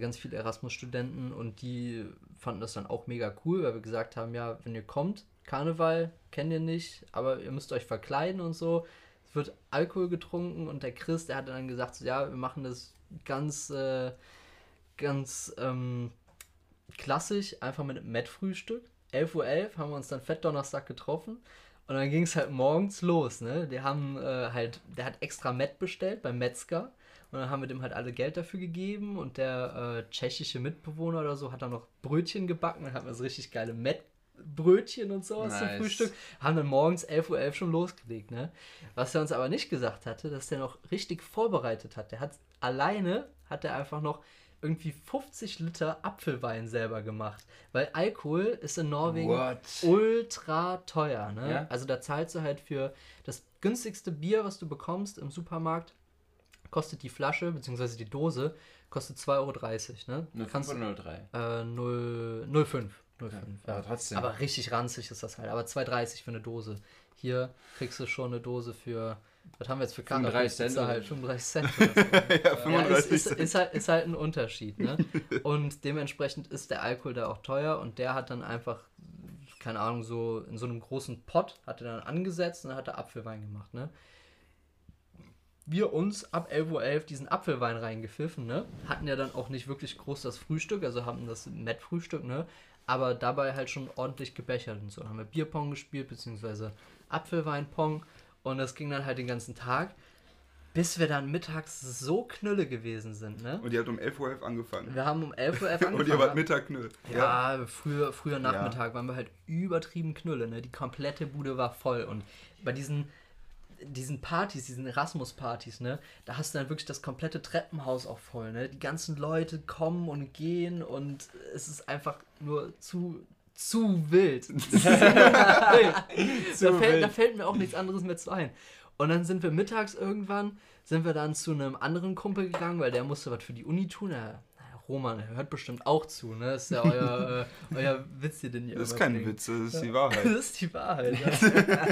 Ganz viele Erasmus-Studenten und die fanden das dann auch mega cool, weil wir gesagt haben, ja, wenn ihr kommt, Karneval kennt ihr nicht, aber ihr müsst euch verkleiden und so. Es wird Alkohol getrunken und der Chris, der hat dann gesagt, so, ja, wir machen das ganz, äh, ganz ähm, klassisch, einfach mit einem Met-Frühstück. 11.11 Uhr haben wir uns dann Fettdonnerstag getroffen und dann ging es halt morgens los, ne? Die haben äh, halt, der hat extra Met bestellt beim Metzger und dann haben wir dem halt alle Geld dafür gegeben und der äh, tschechische Mitbewohner oder so hat dann noch Brötchen gebacken, dann hatten wir so richtig geile Met-Brötchen und sowas zum Nice. Frühstück. Haben dann morgens 11.11 Uhr schon losgelegt, ne? Was er uns aber nicht gesagt hatte, dass der noch richtig vorbereitet hat. Der hat alleine, hat er einfach noch irgendwie 50 Liter Apfelwein selber gemacht. Weil Alkohol ist in Norwegen What? ultra teuer. Ne? Ja? Also da zahlst du halt für das günstigste Bier, was du bekommst im Supermarkt, kostet die Flasche bzw. die Dose, kostet 2,30 Euro. Ne? 05 Kannst, oder 03? äh, 0, 0,5. 0,5 ja. Aber trotzdem. Aber richtig ranzig ist das halt. Aber 2,30 für eine Dose. Hier kriegst du schon eine Dose für, was haben wir jetzt für Karte? 35 Cent oder halt so. 35 Cent. Oder so. ja, Ja, 35 ist, ist, ist, halt, ist halt ein Unterschied, ne? Und dementsprechend ist der Alkohol da auch teuer und der hat dann einfach, keine Ahnung, so in so einem großen Pott hat er dann angesetzt und dann hat er Apfelwein gemacht, ne? Wir uns ab 11.11 Uhr diesen Apfelwein reingepfiffen, ne? Hatten ja dann auch nicht wirklich groß das Frühstück, also haben das Met-Frühstück, ne? Aber dabei halt schon ordentlich gebechert und so. Dann haben wir Bierpong gespielt, beziehungsweise Apfelweinpong und das ging dann halt den ganzen Tag, bis wir dann mittags so knülle gewesen sind, ne? Und ihr habt um 11.11 Uhr angefangen. Wir haben um 11 Uhr angefangen. Und ihr wart Mittag knüll. Ja, früher, früher Nachmittag waren wir halt übertrieben knülle, ne? Die komplette Bude war voll. Und bei diesen, diesen Partys, diesen Erasmus-Partys, ne, da hast du dann wirklich das komplette Treppenhaus auch voll, ne? Die ganzen Leute kommen und gehen und es ist einfach nur zu, zu wild. zu wild. da, fällt, da fällt mir auch nichts anderes mehr zu ein. Und dann sind wir mittags irgendwann, sind wir dann zu einem anderen Kumpel gegangen, weil der musste was für die Uni tun. Er, Roman, er hört bestimmt auch zu, ne? Das ist ja euer, äh, euer Witz, den ihr Das ist kein. Witz, das ist die Das Wahrheit. ist die Wahrheit. Ja.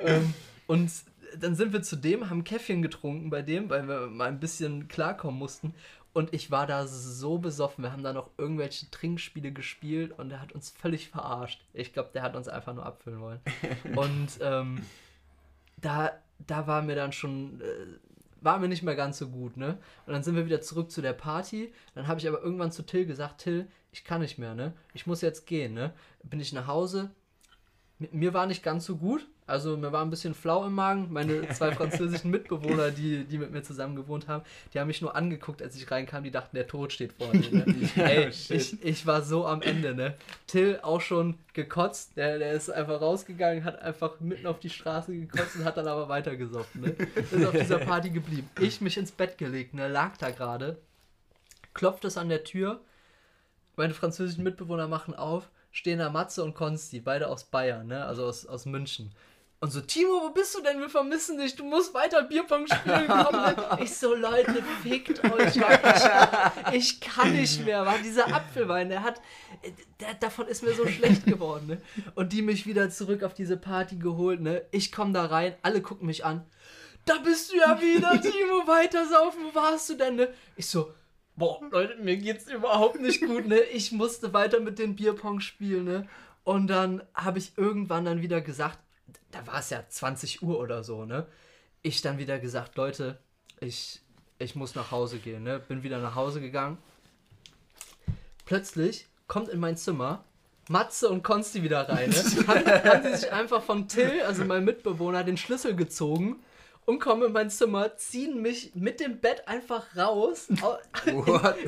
ähm, und dann sind wir zu dem, haben Käffchen getrunken bei dem, weil wir mal ein bisschen klarkommen mussten. Und ich war da so besoffen. Wir haben da noch irgendwelche Trinkspiele gespielt und er hat uns völlig verarscht. Ich glaube, der hat uns einfach nur abfüllen wollen. Und ähm, da, da war mir dann schon, äh, war mir nicht mehr ganz so gut, ne? Und dann sind wir wieder zurück zu der Party. Dann habe ich aber irgendwann zu Till gesagt, Till, ich kann nicht mehr, ne? Ich muss jetzt gehen, ne? Bin ich nach Hause. Mi- Mir war nicht ganz so gut. Also mir war ein bisschen flau im Magen. Meine zwei französischen Mitbewohner, die, die mit mir zusammen gewohnt haben, die haben mich nur angeguckt, als ich reinkam. Die dachten, der Tod steht vor mir. Ne? Ey, ich, ich war so am Ende, ne? Till auch schon gekotzt. Der, der ist einfach rausgegangen, hat einfach mitten auf die Straße gekotzt und hat dann aber weitergesoffen, ne? Ist auf dieser Party geblieben. Ich mich ins Bett gelegt, ne? Lag da gerade. Klopft es an der Tür. Meine französischen Mitbewohner machen auf. Stehen da Matze und Konsti, beide aus Bayern, ne? Also aus, aus München. Und so, Timo, wo bist du denn? Wir vermissen dich. Du musst weiter Bierpong spielen. Ich so, Leute, fickt euch. Ich, ich kann nicht mehr. War dieser Apfelwein, der hat, der, davon ist mir so schlecht geworden. Ne? Und die mich wieder zurück auf diese Party geholt. Ne? Ich komme da rein, alle gucken mich an. Da bist du ja wieder, Timo, weiter saufen. Wo warst du denn? Ne? Ich so, boah, Leute, mir geht's überhaupt nicht gut, ne? Ich musste weiter mit den Bierpong spielen, ne? Und dann habe ich irgendwann dann wieder gesagt, da war es ja 20 Uhr oder so, ne? Ich dann wieder gesagt, Leute, ich, ich muss nach Hause gehen, ne? Bin wieder nach Hause gegangen. Plötzlich kommt in mein Zimmer Matze und Konsti wieder rein. Ne? Haben, haben sie sich einfach von Till, also meinem Mitbewohner, den Schlüssel gezogen und kommen in mein Zimmer, ziehen mich mit dem Bett einfach raus in,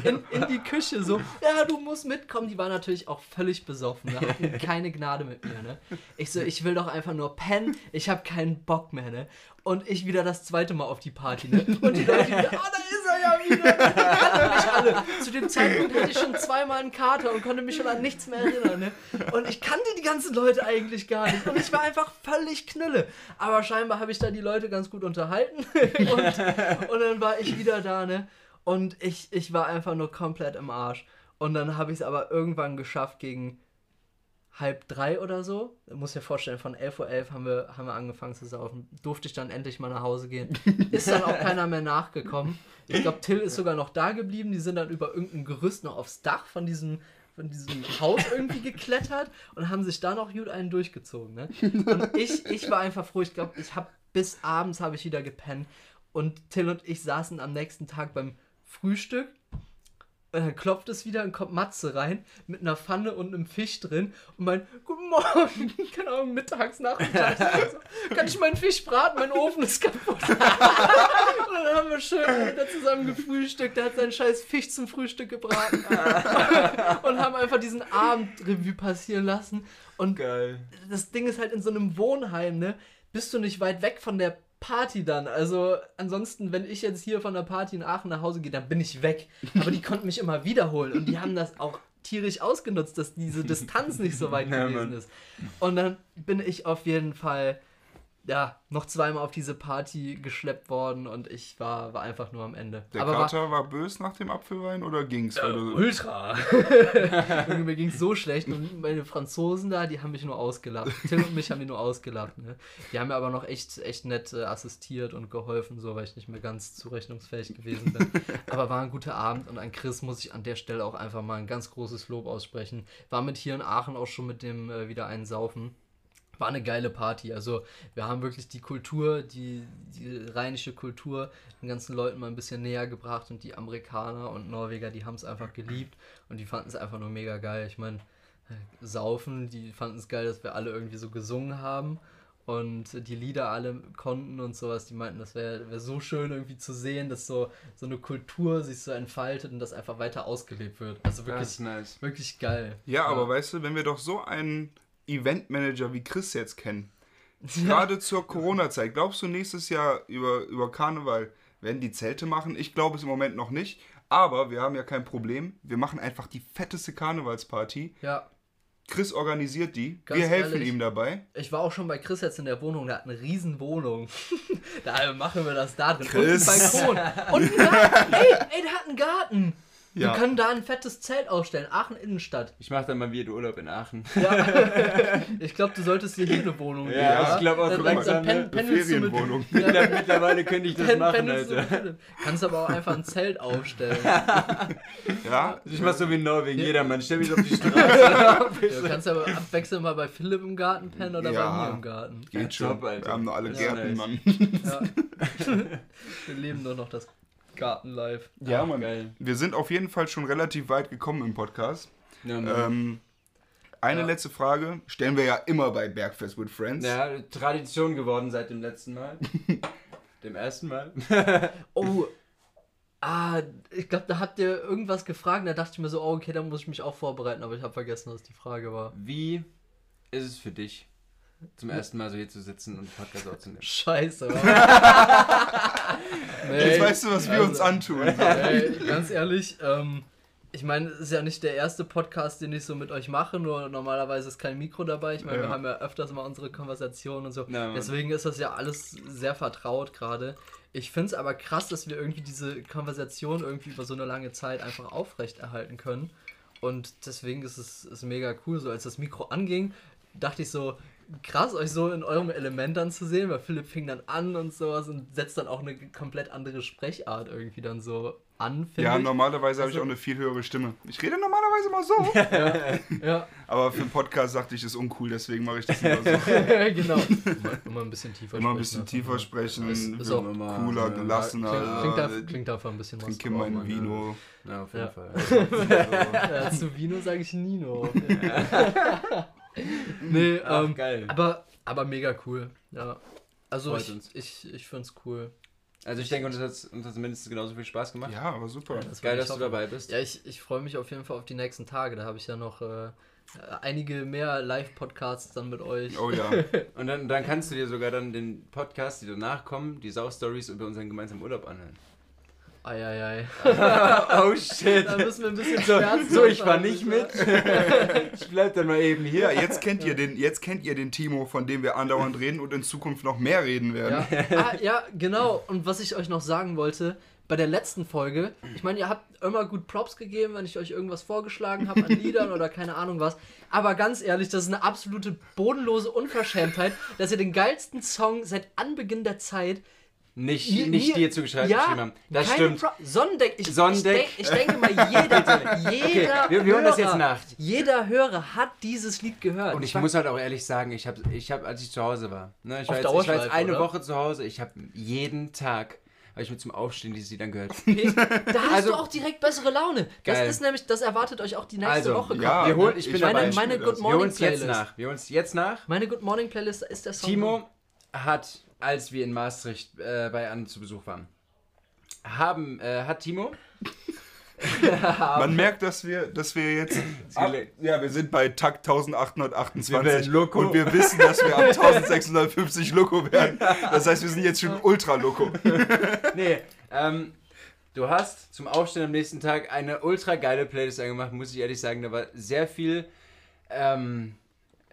in, in, die Küche. So, ja, du musst mitkommen. Die waren natürlich auch völlig besoffen. Ne? Hatten keine Gnade mit mir. Ne? Ich so, ich will doch einfach nur pennen. Ich habe keinen Bock mehr. Ne? Und ich wieder das zweite Mal auf die Party. Ne? Und die Leute wieder, oh, da ist ja wieder. Mich alle. Zu dem Zeitpunkt hatte ich schon zweimal einen Kater und konnte mich schon an nichts mehr erinnern. Ne? Und ich kannte die ganzen Leute eigentlich gar nicht. Und ich war einfach völlig knülle. Aber scheinbar habe ich da die Leute ganz gut unterhalten. und, und dann war ich wieder da, ne? Und ich, ich war einfach nur komplett im Arsch. Und dann habe ich es aber irgendwann geschafft, gegen halb drei oder so. Du musst dir vorstellen, von 11.11 Uhr .11 haben, wir, haben wir angefangen zu saufen. Durfte ich dann endlich mal nach Hause gehen. Ist dann auch keiner mehr nachgekommen. Ich glaube, Till ist sogar noch da geblieben. Die sind dann über irgendein Gerüst noch aufs Dach von diesem, von diesem Haus irgendwie geklettert und haben sich da noch gut einen durchgezogen. Ne? Und ich, ich war einfach froh. Ich glaube, ich habe bis abends habe ich wieder gepennt. Und Till und ich saßen am nächsten Tag beim Frühstück und dann klopft es wieder und kommt Matze rein mit einer Pfanne und einem Fisch drin und mein Guten Morgen, keine Ahnung, mittags, nachmittags. so, kann ich meinen Fisch braten? Mein Ofen ist kaputt. und dann haben wir schön wieder zusammen gefrühstückt. Der hat seinen scheiß Fisch zum Frühstück gebraten. und haben einfach diesen Abendrevue passieren lassen. Und Geil. das Ding ist halt in so einem Wohnheim, ne? Bist du nicht weit weg von der Party dann. Also ansonsten, wenn ich jetzt hier von der Party in Aachen nach Hause gehe, dann bin ich weg. Aber die konnten mich immer wiederholen und die haben das auch tierisch ausgenutzt, dass diese Distanz nicht so weit gewesen ist. Und dann bin ich auf jeden Fall ja, noch zweimal auf diese Party geschleppt worden und ich war, war einfach nur am Ende. Der Aber war, Kater war, bös nach dem Apfelwein oder ging's? Weil du- Ultra. Mir ging es so schlecht und meine Franzosen da, die haben mich nur ausgelacht. Tim und mich haben die nur ausgelacht. Ne? Die haben mir aber noch echt, echt nett äh, assistiert und geholfen, so weil ich nicht mehr ganz zurechnungsfähig gewesen bin. aber war ein guter Abend und an Chris muss ich an der Stelle auch einfach mal ein ganz großes Lob aussprechen. War mit hier in Aachen auch schon mit dem äh, wieder einen Saufen. War eine geile Party. Also wir haben wirklich die Kultur, die, die rheinische Kultur den ganzen Leuten mal ein bisschen näher gebracht und die Amerikaner und Norweger, die haben es einfach geliebt und die fanden es einfach nur mega geil. Ich meine, Saufen, die fanden es geil, dass wir alle irgendwie so gesungen haben und die Lieder alle konnten und sowas. Die meinten, das wäre wär so schön irgendwie zu sehen, dass so, so eine Kultur sich so entfaltet und das einfach weiter ausgelebt wird. Also wirklich, nice. wirklich geil. Ja, aber weißt du, wenn wir doch so einen Eventmanager wie Chris jetzt kennen, gerade zur Corona-Zeit, glaubst du nächstes Jahr über, über Karneval werden die Zelte machen? Ich glaube es im Moment noch nicht. Aber wir haben ja kein Problem. Wir machen einfach die fetteste Karnevalsparty. Ja, Chris organisiert die. Ganz wir helfen ehrlich. ihm dabei. Ich war auch schon bei Chris jetzt in der Wohnung, der hat eine riesen Wohnung. da machen wir das da drin. Chris. Und einen Balkon. Und einen Garten. Ey, ey, der hat einen Garten. Ja. Wir können da ein fettes Zelt aufstellen. Aachen Innenstadt. Ich mache dann mal wieder Urlaub in Aachen. Ja. ich glaube, du solltest dir hier eine Wohnung geben. Ja, ich glaub auch, Dann- dann- pen- ne? Eine du mit- Ferienwohnung. Ja, Mittlerweile könnte ich das pen- machen, Alter. Kannst aber auch einfach ein Zelt aufstellen. Ja, Ich mach so wie in Norwegen, Ja. jedermann, stell mich auf die Straße. Du kannst aber abwechselnd mal bei Philipp im Garten pennen oder Ja. bei mir im Garten. geht schon. top, Alter. Wir haben noch alle Ja, Gärten, nice. Mann. Ja. Wir leben nur noch das Gartenlife. Ja, Mann. Geil. Wir sind auf jeden Fall schon relativ weit gekommen im Podcast. Ja, Mann. Ähm, eine Ja. letzte Frage stellen wir ja immer bei Bergfest with Friends. ja, Tradition geworden seit dem letzten Mal. dem ersten Mal. Oh, ah, ich glaube, da habt ihr irgendwas gefragt. Da dachte ich mir so, oh, okay, da muss ich mich auch vorbereiten, aber ich habe vergessen, was die Frage war. Wie ist es für dich, zum ersten Mal so hier zu sitzen und Podcast aufzunehmen? Scheiße. Jetzt weißt du, was wir uns antun. Ey, ganz ehrlich, ähm, ich meine, es ist ja nicht der erste Podcast, den ich so mit euch mache, nur normalerweise ist kein Mikro dabei. Ich meine, Ja. wir haben ja öfters mal unsere Konversationen und so. Ja. Deswegen ist das ja alles sehr vertraut gerade. Ich finde es aber krass, dass wir irgendwie diese Konversation irgendwie über so eine lange Zeit einfach aufrechterhalten können. Und deswegen ist es ist mega cool. So als das Mikro anging, dachte ich so, krass, euch so in eurem Element dann zu sehen, weil Philipp fing dann an und sowas und setzt dann auch eine komplett andere Sprechart irgendwie dann so an, finde Ja, ich. normalerweise habe ich Also- auch eine viel höhere Stimme. Ich rede normalerweise immer so. Ja, aber für einen Podcast sagte ich, ist uncool, deswegen mache ich das immer so. genau. Immer, immer ein bisschen tiefer Immer ein sprechen bisschen tiefer sprechen, Ist- ist auch cooler, Ja, gelassener. Klingt, klingt, klingt dafür ein bisschen was. Trinke drauf, mein. Vino. Ja, auf jeden Ja. Fall. Ja, zu Vino sage ich Nino. nee, Ach, ähm, geil. aber, aber mega cool. Ja. Also Freut ich, uns. ich, ich find's cool. Also ich denke, uns hat es uns hat's mindestens genauso viel Spaß gemacht. Ja, aber super. Das Geil, dass du dabei bist. Ja, ich, ich freue mich auf jeden Fall auf die nächsten Tage. Da habe ich ja noch äh, einige mehr Live-Podcasts dann mit euch. Oh ja. Und dann, dann kannst du dir sogar dann den Podcast, die danach kommen, die Sau-Stories über unseren gemeinsamen Urlaub anhören. Eieiei. oh shit. Da müssen wir ein bisschen So, schmerzen. so, ich fahr nicht mit. ich bleib dann mal eben Ja, hier. jetzt kennt ihr den, jetzt kennt ihr den Timo, von dem wir andauernd reden und in Zukunft noch mehr reden werden. Ja. Ah, ja, genau. Und was ich euch noch sagen wollte, bei der letzten Folge, ich meine, ihr habt immer gut Props gegeben, wenn ich euch irgendwas vorgeschlagen habe an Liedern oder keine Ahnung was. Aber ganz ehrlich, das ist eine absolute bodenlose Unverschämtheit, dass ihr den geilsten Song seit Anbeginn der Zeit Nicht, Nie- nicht nie- dir zugeschrieben ja, haben. Das stimmt. Pro Sonnendeck. Ich, Sonnendeck. Ich, denk, ich denke mal, jeder, jeder wir- wir das Hörer, jetzt nach. Jeder Hörer hat dieses Lied gehört. Und ich war- muss halt auch ehrlich sagen, ich habe, ich hab, als ich zu Hause war, ne, ich, war jetzt, ich war jetzt eine oder? Woche zu Hause, ich habe jeden Tag, habe ich mir zum Aufstehen dieses Lied dann gehört. da hast Also- du auch direkt bessere Laune. Das Geil. ist nämlich, das erwartet euch auch die nächste Also, Woche. ja, wir holen, ich bin ich dabei. meine, meine das. Good wir Morning es jetzt Playlist. nach. Wir holen es jetzt nach. Meine Good Morning Playlist ist der Song. Timo hat, als wir in Maastricht äh, bei Anne zu Besuch waren, haben, äh, hat Timo Man merkt, dass wir, dass wir jetzt. Ab, ja, wir sind bei Takt Wir 1828 werden Loco. und wir wissen, dass wir ab 1650 Loco werden. Das heißt, wir sind jetzt schon ultra Loco. Nee, ähm, du hast zum Aufstehen am nächsten Tag eine ultra geile Playlist angemacht, muss ich ehrlich sagen. Da war sehr viel ähm,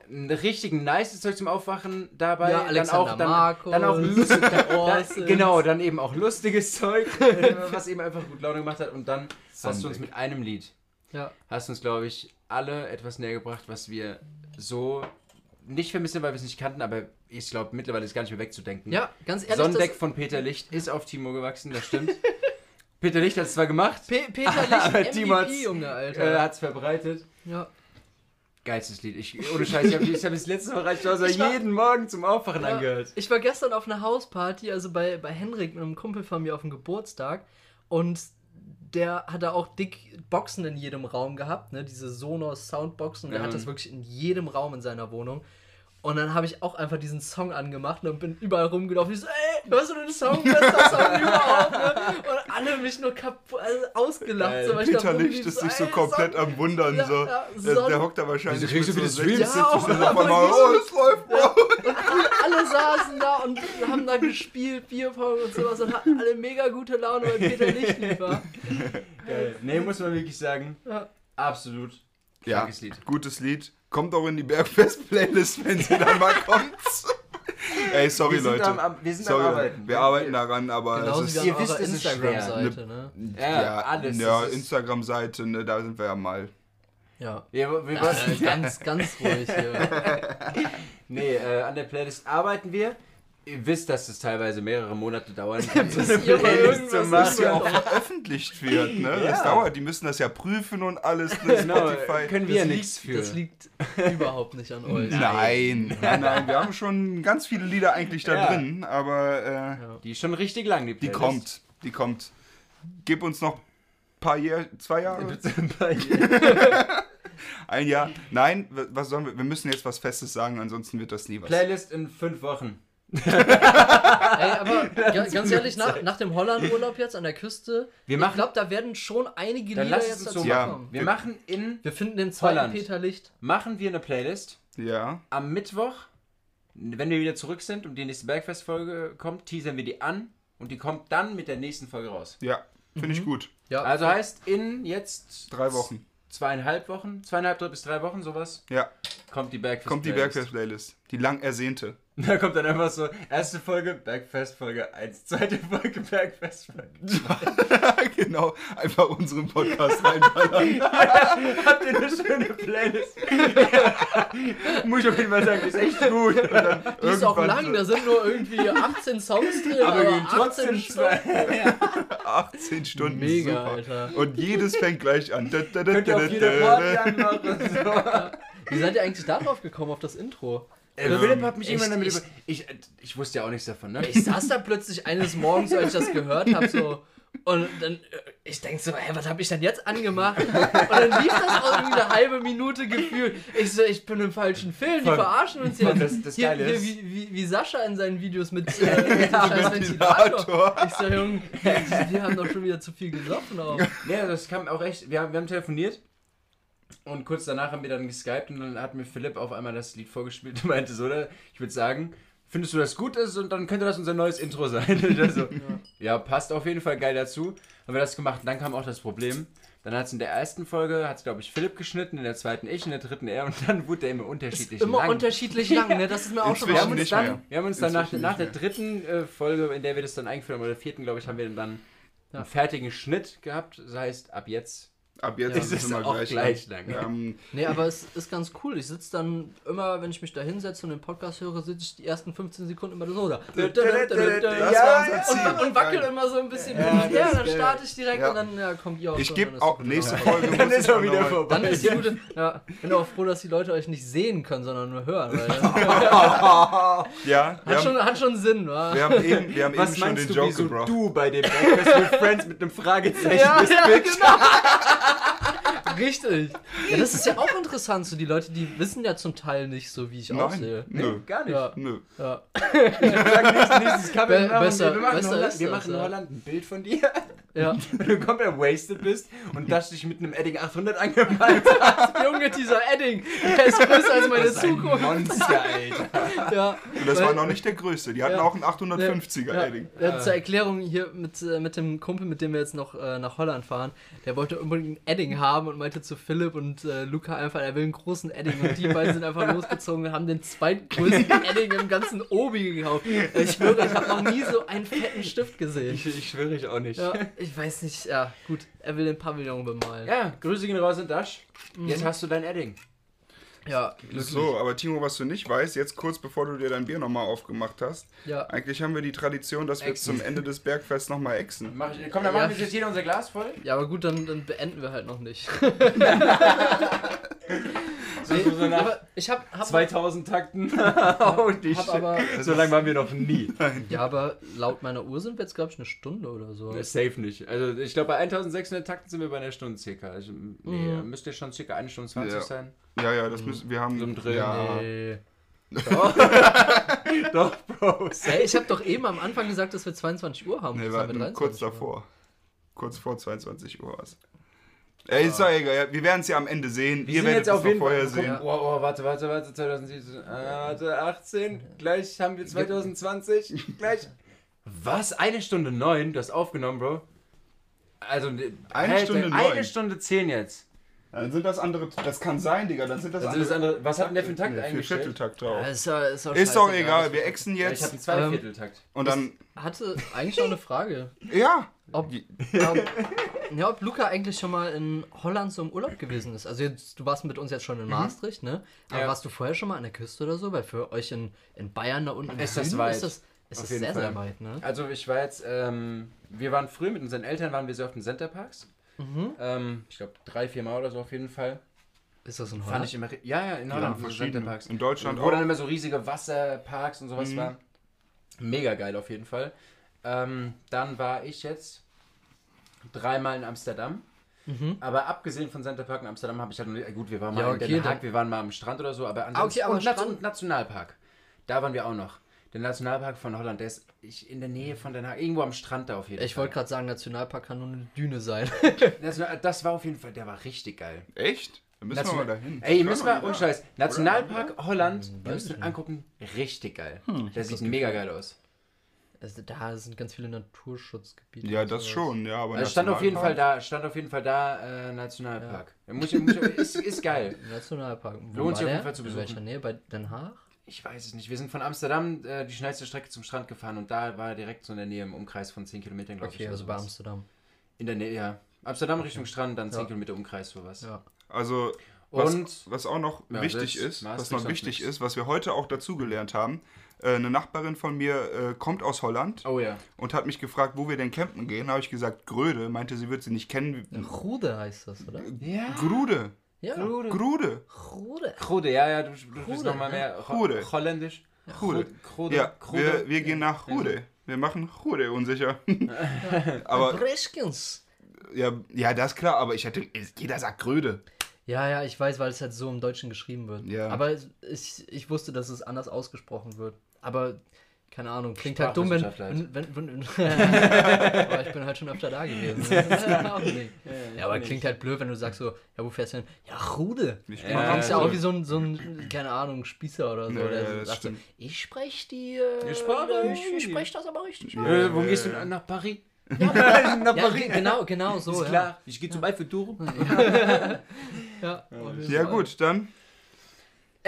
richtig nice Zeug zum Aufwachen dabei. Ja, Alexander dann auch, Markus, dann, dann auch lustig, da, Orsons. genau, dann eben auch lustiges Zeug, äh, was eben einfach gut Laune gemacht hat. Und dann hast du uns mit einem Lied, Ja. hast uns, glaube ich, alle etwas näher gebracht, was wir so nicht vermissen, weil wir es nicht kannten, aber ich glaube, mittlerweile ist gar nicht mehr wegzudenken. ja, ganz ehrlich, Sonnendeck von Peter Licht ist auf Timo gewachsen, das stimmt. Peter Licht hat es zwar gemacht, Pe Peter Aber Licht Timo hat's, MVP, äh, Alter. hat es verbreitet. ja. Geilstes Lied. Ich, ohne Scheiß, ich habe hab das letzte Mal reicht aus, Ich war- jeden Morgen zum Aufwachen Ja. angehört. Ich war gestern auf einer Hausparty, also bei, bei Henrik, mit einem Kumpel von mir auf dem Geburtstag. Und der hat da auch dick Boxen in jedem Raum gehabt, ne? Diese Sonos Soundboxen. Der Ja. hat das wirklich in jedem Raum in seiner Wohnung. Und dann habe ich auch einfach diesen Song angemacht und bin überall rumgelaufen. Ich so, ey, hörst du den Song? Bester Song überhaupt, ne? Und alle mich nur kaputt, also ausgelacht. Geil. So, Peter Licht ist sich ey, so komplett Sonne- am Wundern. Ja, so. ja, der, der hockt da wahrscheinlich Wieso kriegst du so 60 Streams? und dann Ja, auf einmal, aber oh, es läuft, Bro. Und alle, alle saßen da und haben da gespielt, Bierpong und sowas und hatten alle mega gute Laune, weil Peter Licht lief. war. Geil. Nee, muss man wirklich sagen. Ja. Absolut. Ja, Lied. gutes Lied. Kommt auch in die Bergfest-Playlist, wenn sie dann mal kommt. Ey, sorry, wir Leute. Am, wir sind sorry, am Arbeiten. wir arbeiten daran, aber Genauso es ist, ihr wisst, es. Instagram-Seite, ne? Ja, alles, Ja, das ist- Instagram-Seite, ne, da sind wir ja mal. Ja. Wir, wir, Äh, ganz, ganz ruhig hier. nee, äh, an der Playlist arbeiten wir. Ihr wisst, dass es teilweise mehrere Monate dauern kann, so eine Playlist zu irgendwas Dass ja machen. auch veröffentlicht wird, ne? Das Ja. dauert, die müssen das ja prüfen und alles, ne? Genau, Spotify. können wir ja Das nichts für. Das liegt überhaupt nicht an euch. Nein, nein, nein, wir haben schon ganz viele Lieder eigentlich da Ja. drin, aber äh, Ja. Die ist schon richtig lang, die die Playlist. kommt, die kommt. Gib uns noch ein paar Jahr, zwei Jahre, ein Jahr. Nein, was sollen wir? Wir müssen jetzt was Festes sagen, ansonsten wird das nie was. Playlist in fünf Wochen. Ey, aber ga- ganz ehrlich, nach, nach dem Holland-Urlaub jetzt an der Küste, Wir ich machen- glaube, da werden schon einige Dann Lieder jetzt uns so dazu Ja. kommen. Wir machen in Wir finden den zweiten Holland. Peter Licht. machen wir eine Playlist. Ja, Am Mittwoch, wenn wir wieder zurück sind und die nächste Bergfest-Folge kommt, teasern wir die an und die kommt dann mit der nächsten Folge raus. ja, finde ich gut. Ja, Also heißt in jetzt Drei Wochen. zweieinhalb Wochen, zweieinhalb bis drei Wochen, sowas. Ja, kommt die Bergfest kommt die Bergfest-Playlist. Die lang ersehnte. Da kommt dann einfach so, erste Folge Bergfest Folge 1, zweite Folge Bergfest Folge 2. genau, einfach unseren Podcast reinballern. Habt ihr eine schöne Playlist? Muss ich auf jeden Fall sagen, ist echt gut. Die ist auch Irgendwann lang, so- da sind nur irgendwie 18 Songs drin, Aber aber, gehen 18 trotzdem zwei. Stunden. 18 Stunden. Mega, super. Alter. Und jedes fängt gleich an. Da, da, da, Könnt ihr da, auf jeder da, Party da. anmachen. So. Wie seid ihr eigentlich darauf gekommen, auf das Intro? Äh, Philipp hat mich ich- irgendwann damit ich- über... Ich, ich wusste ja auch nichts davon, ne? Ich saß da plötzlich eines Morgens, als ich das gehört habe, so. Und dann, äh, ich denk so, hä, was habe ich denn jetzt angemacht? Und dann lief das auch irgendwie eine halbe Minute gefühlt. Ich so, ich bin im falschen Film, die verarschen uns hier. Das- das hier, hier wie, wie, wie Sascha in seinen Videos mit, äh, scheiß Ventilator. Ventilator. Ich so, Junge, die, die haben doch schon wieder zu viel gesoffen auch. Ja, das kam auch echt. Wir haben, wir haben telefoniert und kurz danach haben wir dann geskypt und dann hat mir Philipp auf einmal das Lied vorgespielt und meinte so, oder? Ich würde sagen, findest du das gut ist und dann könnte das unser neues Intro sein. Und ich so, ja, passt auf jeden Fall geil dazu. Haben wir das gemacht und dann kam auch das Problem. Dann hat es in der ersten Folge, hat es glaube ich Philipp geschnitten, in der zweiten ich, in der dritten er und dann wurde der immer unterschiedlich Immer lang. unterschiedlich lang, ne? Das ist mir auch schon wir haben uns dann, mehr. wir haben uns dann nach, nach der dritten äh, Folge, in der wir das dann eingeführt haben, oder der vierten, glaube ich, haben wir dann Ja. einen fertigen Schnitt gehabt. Das heißt, ab jetzt Ab jetzt Ja. ist es immer auch gleich, gleich lang. Ähm, Nee, aber es ist ganz cool. Ich sitze dann immer, wenn ich mich da hinsetze und den Podcast höre, sitze ich die ersten 15 Sekunden immer so da. Ja, und, und wackel immer so ein bisschen Ja, hin und ist dann starte ich direkt Ja. und dann ja, kommt ihr auch ich schon, gebe auch, nächste Folge Dann ist ich er wieder vorbei. Dann ist die gute. Ja, bin auch froh, dass die Leute euch nicht sehen können, sondern nur hören. Ja, hat, haben, schon, hat schon Sinn, wa? wir haben eben, wir haben eben Was schon meinst den du, Joke gebracht. du bei dem Breakfast with Friends mit einem Fragezeichen Ja, bist, ja, genau. Richtig. Ja, das ist ja auch interessant. So die Leute, die wissen ja zum Teil nicht so, wie ich aussehe. Nein, nö, Gar nicht. Ja, nö. ja. Ich sag nächstes, nächstes Cover. Be- wir machen, besser- wir machen, besser in Holland, ist wir das, machen in ja. Holland ein Bild von dir, ja. wenn du komplett wasted bist und das dich mit einem Edding 800 angemalt hast. Junge, dieser Edding, der ist größer als meine Das ist ein Zukunft. Monster, Alter. Ja. Und das Weil- war noch nicht der größte. Die hatten Ja. auch einen 850er Ja, Edding. ja, zur Erklärung hier mit, äh, mit dem Kumpel, mit dem wir jetzt noch äh, nach Holland fahren, der wollte unbedingt ein Edding haben und meinte zu Philipp und äh, Luca einfach, er will einen großen Edding und die beiden sind einfach losgezogen und haben den zweitgrößten Edding im ganzen Obi gekauft. Ich schwöre, ich habe noch nie so einen fetten Stift gesehen. Ich, ich schwöre ich auch nicht. Ja, ich weiß nicht, ja gut, er will den Pavillon bemalen. Ja, Grüße gehen raus in Dash. Jetzt hast du dein Edding. Ja, glücklich. So, aber Timo, was du nicht weißt, jetzt kurz bevor du dir dein Bier nochmal aufgemacht hast, Ja. eigentlich haben wir die Tradition, dass wir Exen. zum Ende des Bergfests nochmal exen. Mach ich, komm, dann Ja. machen wir jetzt jeder unser Glas voll. ja, aber gut, dann, dann beenden wir halt noch nicht. So, so, nach aber ich hab, hab 2000 Takten. oh, die hab Shit. aber, so lange waren wir noch nie. ja, aber laut meiner Uhr sind wir jetzt, glaube ich, eine Stunde oder so. Safe nicht. Also ich glaube, bei 1600 Takten sind wir bei einer Stunde circa. Also, nee, Mhm. müsste schon circa eine Stunde 20 Ja. sein. Ja, ja, das müssen wir haben. So im Dreh. ja, Nee. Doch, Bros. Hey, ich habe doch eben am Anfang gesagt, dass wir 22 Uhr haben. nee, wir hatten kurz 23 Uhr. davor. Kurz vor 22 Uhr was. Ey, ist doch egal, ja, wir werden es ja am Ende sehen. Wir Ihr sind werdet jetzt es auf jeden vorher Fall. sehen. Oh, oh, warte, warte, warte. 2017, äh, warte, 18. Gleich haben wir 2020. Gleich. Was? Eine Stunde neun? Du hast aufgenommen, Bro. Also, Eine Stunde Eine neun? Stunde zehn jetzt. Dann sind das andere. Das kann sein, Digga. Dann sind das, Also das andere, was hat denn der für einen Takt Nee, eingestellt? Vierteltakt Ja, drauf. ist, ja, ist, doch Ist doch egal, wir exen Ja, ich jetzt habe einen Zweivierteltakt. und dann. Hatte eigentlich noch eine Frage. Ja! Ob, ob, ja, ob Luca eigentlich schon mal in Holland so im Urlaub gewesen ist. Also jetzt, du warst mit uns jetzt schon in Maastricht, ne? Aber Ja. warst du vorher schon mal an der Küste oder so? Weil für euch in, in Bayern da unten Ist das weit. ist das, ist das jeden sehr, Fall. sehr weit, ne? Also ich war jetzt, ähm, wir waren früher mit unseren Eltern, waren wir sehr auf den Centerparks. Mhm. Ähm, ich glaube drei, vier Mal oder so auf jeden Fall. Ist das in Fand Holland? ich immer, ja, ja, in Holland, ja, verschiedene. Centerparks. In Deutschland Wo dann auch. immer so riesige Wasserparks und sowas Mhm. war. Mega geil auf jeden Fall. Ähm, dann war ich jetzt dreimal in Amsterdam. Mhm. Aber abgesehen von Center Park in Amsterdam habe ich halt, nur- gut, wir waren mal Ja, in okay, Den Haag, wir waren mal am Strand oder so, aber ansonsten, Ah, okay, aber und, Strand- und Nationalpark. Da waren wir auch noch. Der Nationalpark von Holland, der ist ich, in der Nähe von Den Haag, irgendwo am Strand da auf jeden Ich Fall. wollte gerade sagen, Nationalpark kann nur eine Düne sein. Das, war- auf jeden Fall, der war richtig geil. Echt? Dann müssen Nation- wir mal dahin. Ey, Ich müssen wir, ohne Scheiß, Nationalpark Holland, wir ich müssen angucken, richtig geil. Hm, der sieht mega geil aus. Also, da sind ganz viele Naturschutzgebiete. Ja, das sowas. schon, ja, aber Also stand auf jeden Fall da, stand auf jeden Fall da, äh, Nationalpark. Muss ich, muss ich, ist, ist geil. Nationalpark. Wo Lohnt sich auf jeden der? Fall zu In besuchen. welcher Nähe? Bei Den Haag? Ich weiß es nicht. Wir sind von Amsterdam äh, die schnellste Strecke zum Strand gefahren und da war er direkt so in der Nähe im Umkreis von 10 Kilometern, glaube Okay, ich. also oder bei. Amsterdam. In der Nähe, ja. Amsterdam Richtung Strand, dann 10 Ja. Kilometer Umkreis, sowas. Ja. Also, was, Und was auch noch Ja, wichtig ist, was noch wichtig ist, was wir heute auch dazugelernt haben, eine Nachbarin von mir äh, kommt aus Holland Oh ja. und hat mich gefragt, wo wir denn campen gehen. habe ich gesagt, Gröde. Meinte, sie wird sie nicht kennen. Rude heißt das, oder? Ja. Grude. Ja. Grude. Grude. Rude. Krude, ja, ja, du, du bist nochmal mehr Ho- Krude. holländisch. Krude. Krude. Ja, Krude. wir, wir gehen nach Rude. Wir machen Rude unsicher. aber ja, ja, das ist klar, aber ich hätte. Jeder sagt Gröde. Ja, ja, ich weiß, weil es halt so im Deutschen geschrieben wird. Ja. Aber ich, ich wusste, dass es anders ausgesprochen wird. Aber keine Ahnung, klingt halt dumm, wenn. Sprachwissenschaftler wenn, wenn, wenn aber ich bin halt schon öfter da gewesen. Ja, aber klingt halt blöd, wenn du sagst so, ja, wo fährst du hin? Ja, Rude. Ich Ja, Du nach klingst ja auch wie so ein, so ein, keine Ahnung, Spießer oder so. Ja, der ja, sagt so, ich spreche die. Äh. Ich, ich spreche das aber richtig. Ja. Äh, wo Ja, gehst du ja. denn? nach Paris? Ja, nach ja, ge- genau, genau so. Ist ja. klar. Ich gehe zum Eiffelturm. Ja, auf jeden Ja,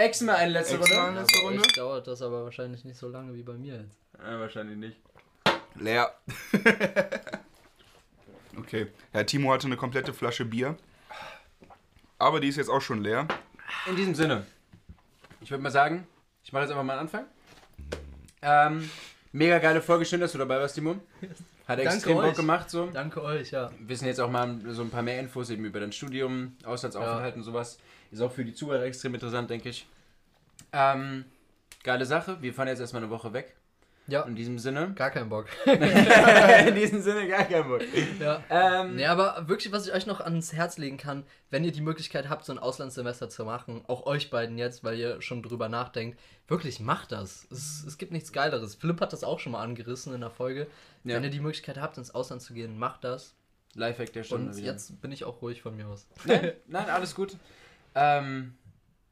Fall. gut, dann. Ex mal eine letzte. Runde. Ja, Letzte bei Runde? euch dauert das aber wahrscheinlich nicht so lange wie bei mir jetzt. Ja, wahrscheinlich nicht. Leer. okay. Ja, Timo hatte eine komplette Flasche Bier. Aber die ist jetzt auch schon leer. In diesem Sinne, ich würde mal sagen, ich mache jetzt einfach mal einen Anfang. Ähm, mega geile Folge, schön, dass du dabei warst, Timo. Hat Danke extrem Bock euch. gemacht so. Danke euch, ja. wissen jetzt auch mal so ein paar mehr Infos eben über dein Studium, Auslandsaufenthalt und sowas. Ist auch für die Zuhörer extrem interessant, denke ich. Ähm, geile Sache. Wir fahren jetzt erstmal eine Woche weg. Ja, In diesem Sinne. gar keinen Bock. In diesem Sinne gar kein Bock. ja. Ähm, Nee, aber wirklich, was ich euch noch ans Herz legen kann, wenn ihr die Möglichkeit habt, so ein Auslandssemester zu machen, auch euch beiden jetzt, weil ihr schon drüber nachdenkt, wirklich macht das. Es, es gibt nichts Geileres. Philipp hat das auch schon mal angerissen in der Folge. Ja. Wenn ihr die Möglichkeit habt, ins Ausland zu gehen, macht das. Lifehack der Stunde Und wieder. jetzt bin ich auch ruhig von mir aus. Nein, nein, alles gut. Ähm,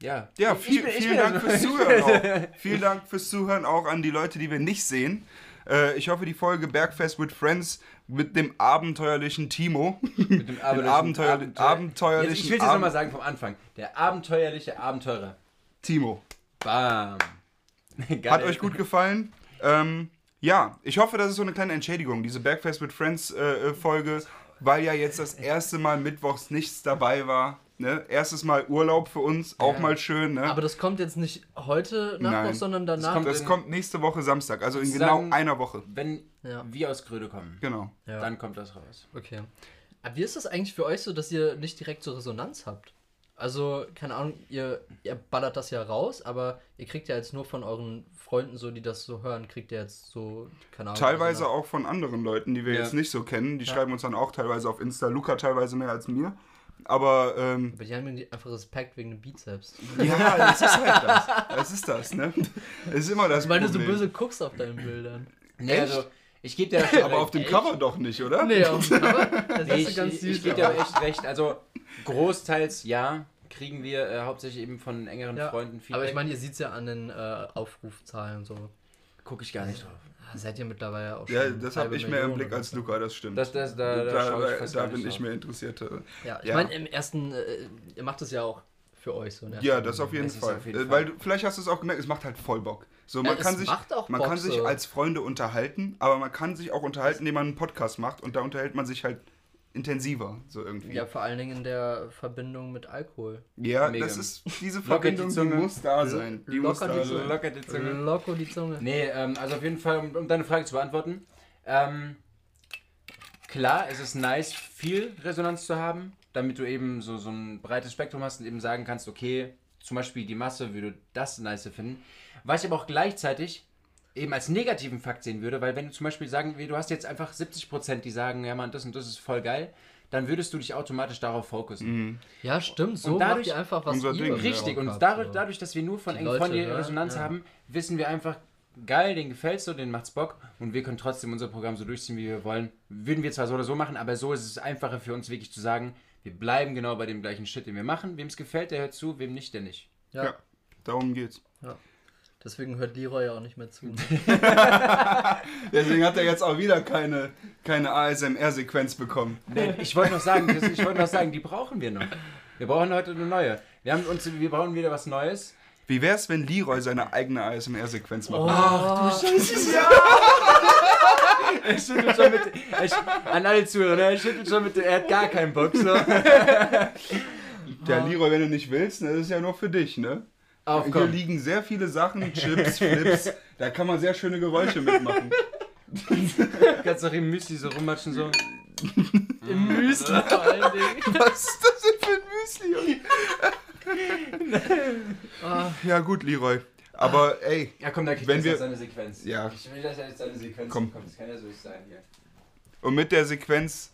ja. Ja, viel, bin- ich vielen Dank also- fürs Zuhören auch. Vielen Dank fürs Zuhören auch an die Leute, die wir nicht sehen. Äh, ich hoffe, die Folge Bergfest with Friends mit dem abenteuerlichen Timo. Mit dem Den Abenteuer, Abenteuer- abenteuerlichen Jetzt, ich will es nochmal sagen vom Anfang. Der abenteuerliche Abenteurer. Timo. Bam. Geil. Hat euch gut gefallen? Ähm, ja, ich hoffe, das ist so eine kleine Entschädigung, diese Bergfest with Friends äh, äh, Folge, weil ja jetzt das erste Mal mittwochs nichts dabei war. Ne? Erstes Mal Urlaub für uns, auch Ja. mal schön. Ne? Aber das kommt jetzt nicht heute Nacht Nein. noch, sondern danach. kommt- das kommt nächste Woche Samstag, also in Sagen- genau einer Woche. Wenn Ja. wir aus Gröde kommen, Genau. ja. dann kommt das raus. Okay. Aber wie ist das eigentlich für euch so, dass ihr nicht direkt so Resonanz habt? Also, keine Ahnung, ihr, ihr ballert das ja raus, aber ihr kriegt ja jetzt nur von euren Freunden so, die das so hören, kriegt ihr jetzt so, keine Ahnung. Teilweise Resonanz. auch von anderen Leuten, die wir Ja. jetzt nicht so kennen. Die Ja. schreiben uns dann auch teilweise auf Insta. Luca teilweise mehr als mir. Aber ähm, Aber die haben einfach Respekt wegen dem Bizeps. ja, das ist halt das. Das ist das, ne? Das ist immer das Weil du so Problem. böse guckst auf deinen Bildern. Nee, Echt? also, ich gebe dir Aber auf dem Echt? Cover doch nicht, oder? Nee, auf dem Cover, das Nee, ist ich, ganz ich, süß. ich gebe dir aber echt recht. Also, großteils ja, kriegen wir äh, hauptsächlich eben von engeren Ja, Freunden Feedback. aber ich meine, ihr seht es ja an den äh, Aufrufzahlen so. gucke ich gar nicht drauf. Seid ihr mittlerweile auch schon. Ja, das habe ich mehr im Blick als. Luca, das stimmt. Das, das, da, da, da ich da, bin ich mehr interessiert. Ja, ich Ja. meine, im ersten, äh, ihr macht es ja auch für euch so. Ne? Ja, das auf jeden Fall. auf jeden Äh, Fall. Weil du, vielleicht hast du es auch gemerkt, es macht halt voll Bock. So, man Ja, kann es sich, macht auch man Bock, kann sich als Freunde unterhalten, aber man kann sich auch unterhalten, indem man einen Podcast macht und da unterhält man sich halt intensiver, so irgendwie. Ja, vor allen Dingen in der Verbindung mit Alkohol. Ja, Mega. das ist diese die Verbindung, die, Zunge. muss da sein. Die muss Lockert da die sein. Locker die Zunge. Loco die Zunge. Nee, ähm, also auf jeden Fall, um, um deine Frage zu beantworten. Ähm, klar, es ist nice, viel Resonanz zu haben, damit du eben so, so ein breites Spektrum hast und eben sagen kannst, okay, zum Beispiel die Masse würde das nice finden. Was ich aber auch gleichzeitig eben als negativen Fakt sehen würde, weil wenn du zum Beispiel sagen, du hast jetzt einfach 70%, die sagen, ja man, das und das ist voll geil, dann würdest du dich automatisch darauf fokussen. Ja, stimmt. So Und dadurch- macht ihr einfach was unser Ding, Richtig, und dadurch, dadurch, dass wir nur von hören, Resonanz ja. haben, wissen wir einfach, geil, den gefällt's so, den macht's Bock und wir können trotzdem unser Programm so durchziehen, wie wir wollen. Würden wir zwar so oder so machen, aber so ist es einfacher für uns wirklich zu sagen, wir bleiben genau bei dem gleichen Shit, den wir machen. Wem es gefällt, der hört zu, wem nicht, der nicht. Ja. Ja. Darum geht's. Deswegen hört Leroy ja auch nicht mehr zu. Deswegen hat er jetzt auch wieder keine, keine ASMR-Sequenz bekommen. Nee, ich wollte noch sagen, das, ich wollte noch sagen, die brauchen wir noch. Wir brauchen heute eine neue. Wir haben uns, wir brauchen wieder was Neues. Wie wär's, wenn Leroy seine eigene ASMR-Sequenz macht? Ach du Scheiße. Ja. er schüttelt schon mit. Er, an alle Zuhörer, ne? er schüttelt schon mit. Er hat gar keinen Bock. So. Der Leroy, wenn du nicht willst, ne, das ist ja nur für dich, ne? Auf, Hier komm. liegen sehr viele Sachen, Chips, Flips, da kann man sehr schöne Geräusche mitmachen. Kannst doch im Müsli so rummatschen. So. Im Müsli vor allen Dingen. Was ist das denn für ein Müsli? Ja gut, Leroy. Aber ey, Ja, komm, da kriegt Wenn Wenn wir- wir seine Sequenz. Ja. Ich will, dass er jetzt seine Sequenz Komm. bekommt. Das kann ja so nicht sein hier. und mit der Sequenz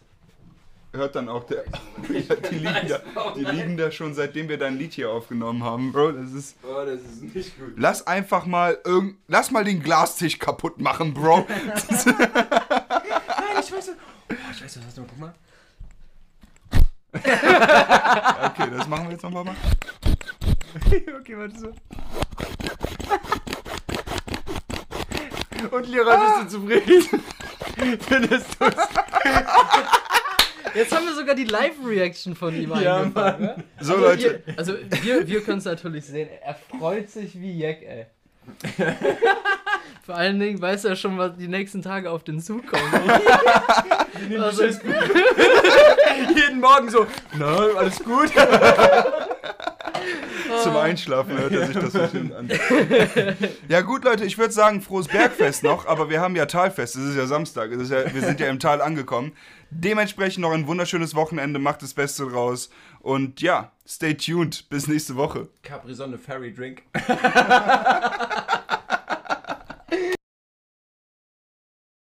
hört dann auch der... Ja, die, liegen da, die liegen da schon, seitdem wir dein Lied hier aufgenommen haben, Bro. Das ist... Oh, das ist nicht gut. Lass einfach mal irgend... Lass mal den Glastisch kaputt machen, Bro. Nein, ich weiß nicht. Oh, ich weiß nicht, was du guck mal. Okay, das machen wir jetzt nochmal mal. okay, warte so. Und Lehrer, bist du zufrieden? Findest du Jetzt haben wir sogar die Live-Reaction von ihm Ja, eingefangen. ne? So, also Leute. Ihr, also wir, wir können es natürlich sehen. Er freut sich wie Jack, ey. Vor allen Dingen weiß er schon, was die nächsten Tage auf den Zug kommt. also, jeden Morgen so, na, alles gut? Zum Einschlafen hört er sich das bestimmt an. Ja gut, Leute, ich würde sagen, frohes Bergfest noch, aber wir haben ja Talfest, es ist ja Samstag, ist ja, wir sind ja im Tal angekommen. Dementsprechend noch ein wunderschönes Wochenende, macht das Beste draus und ja, stay tuned, bis nächste Woche. Capri Sonne Fairy Drink.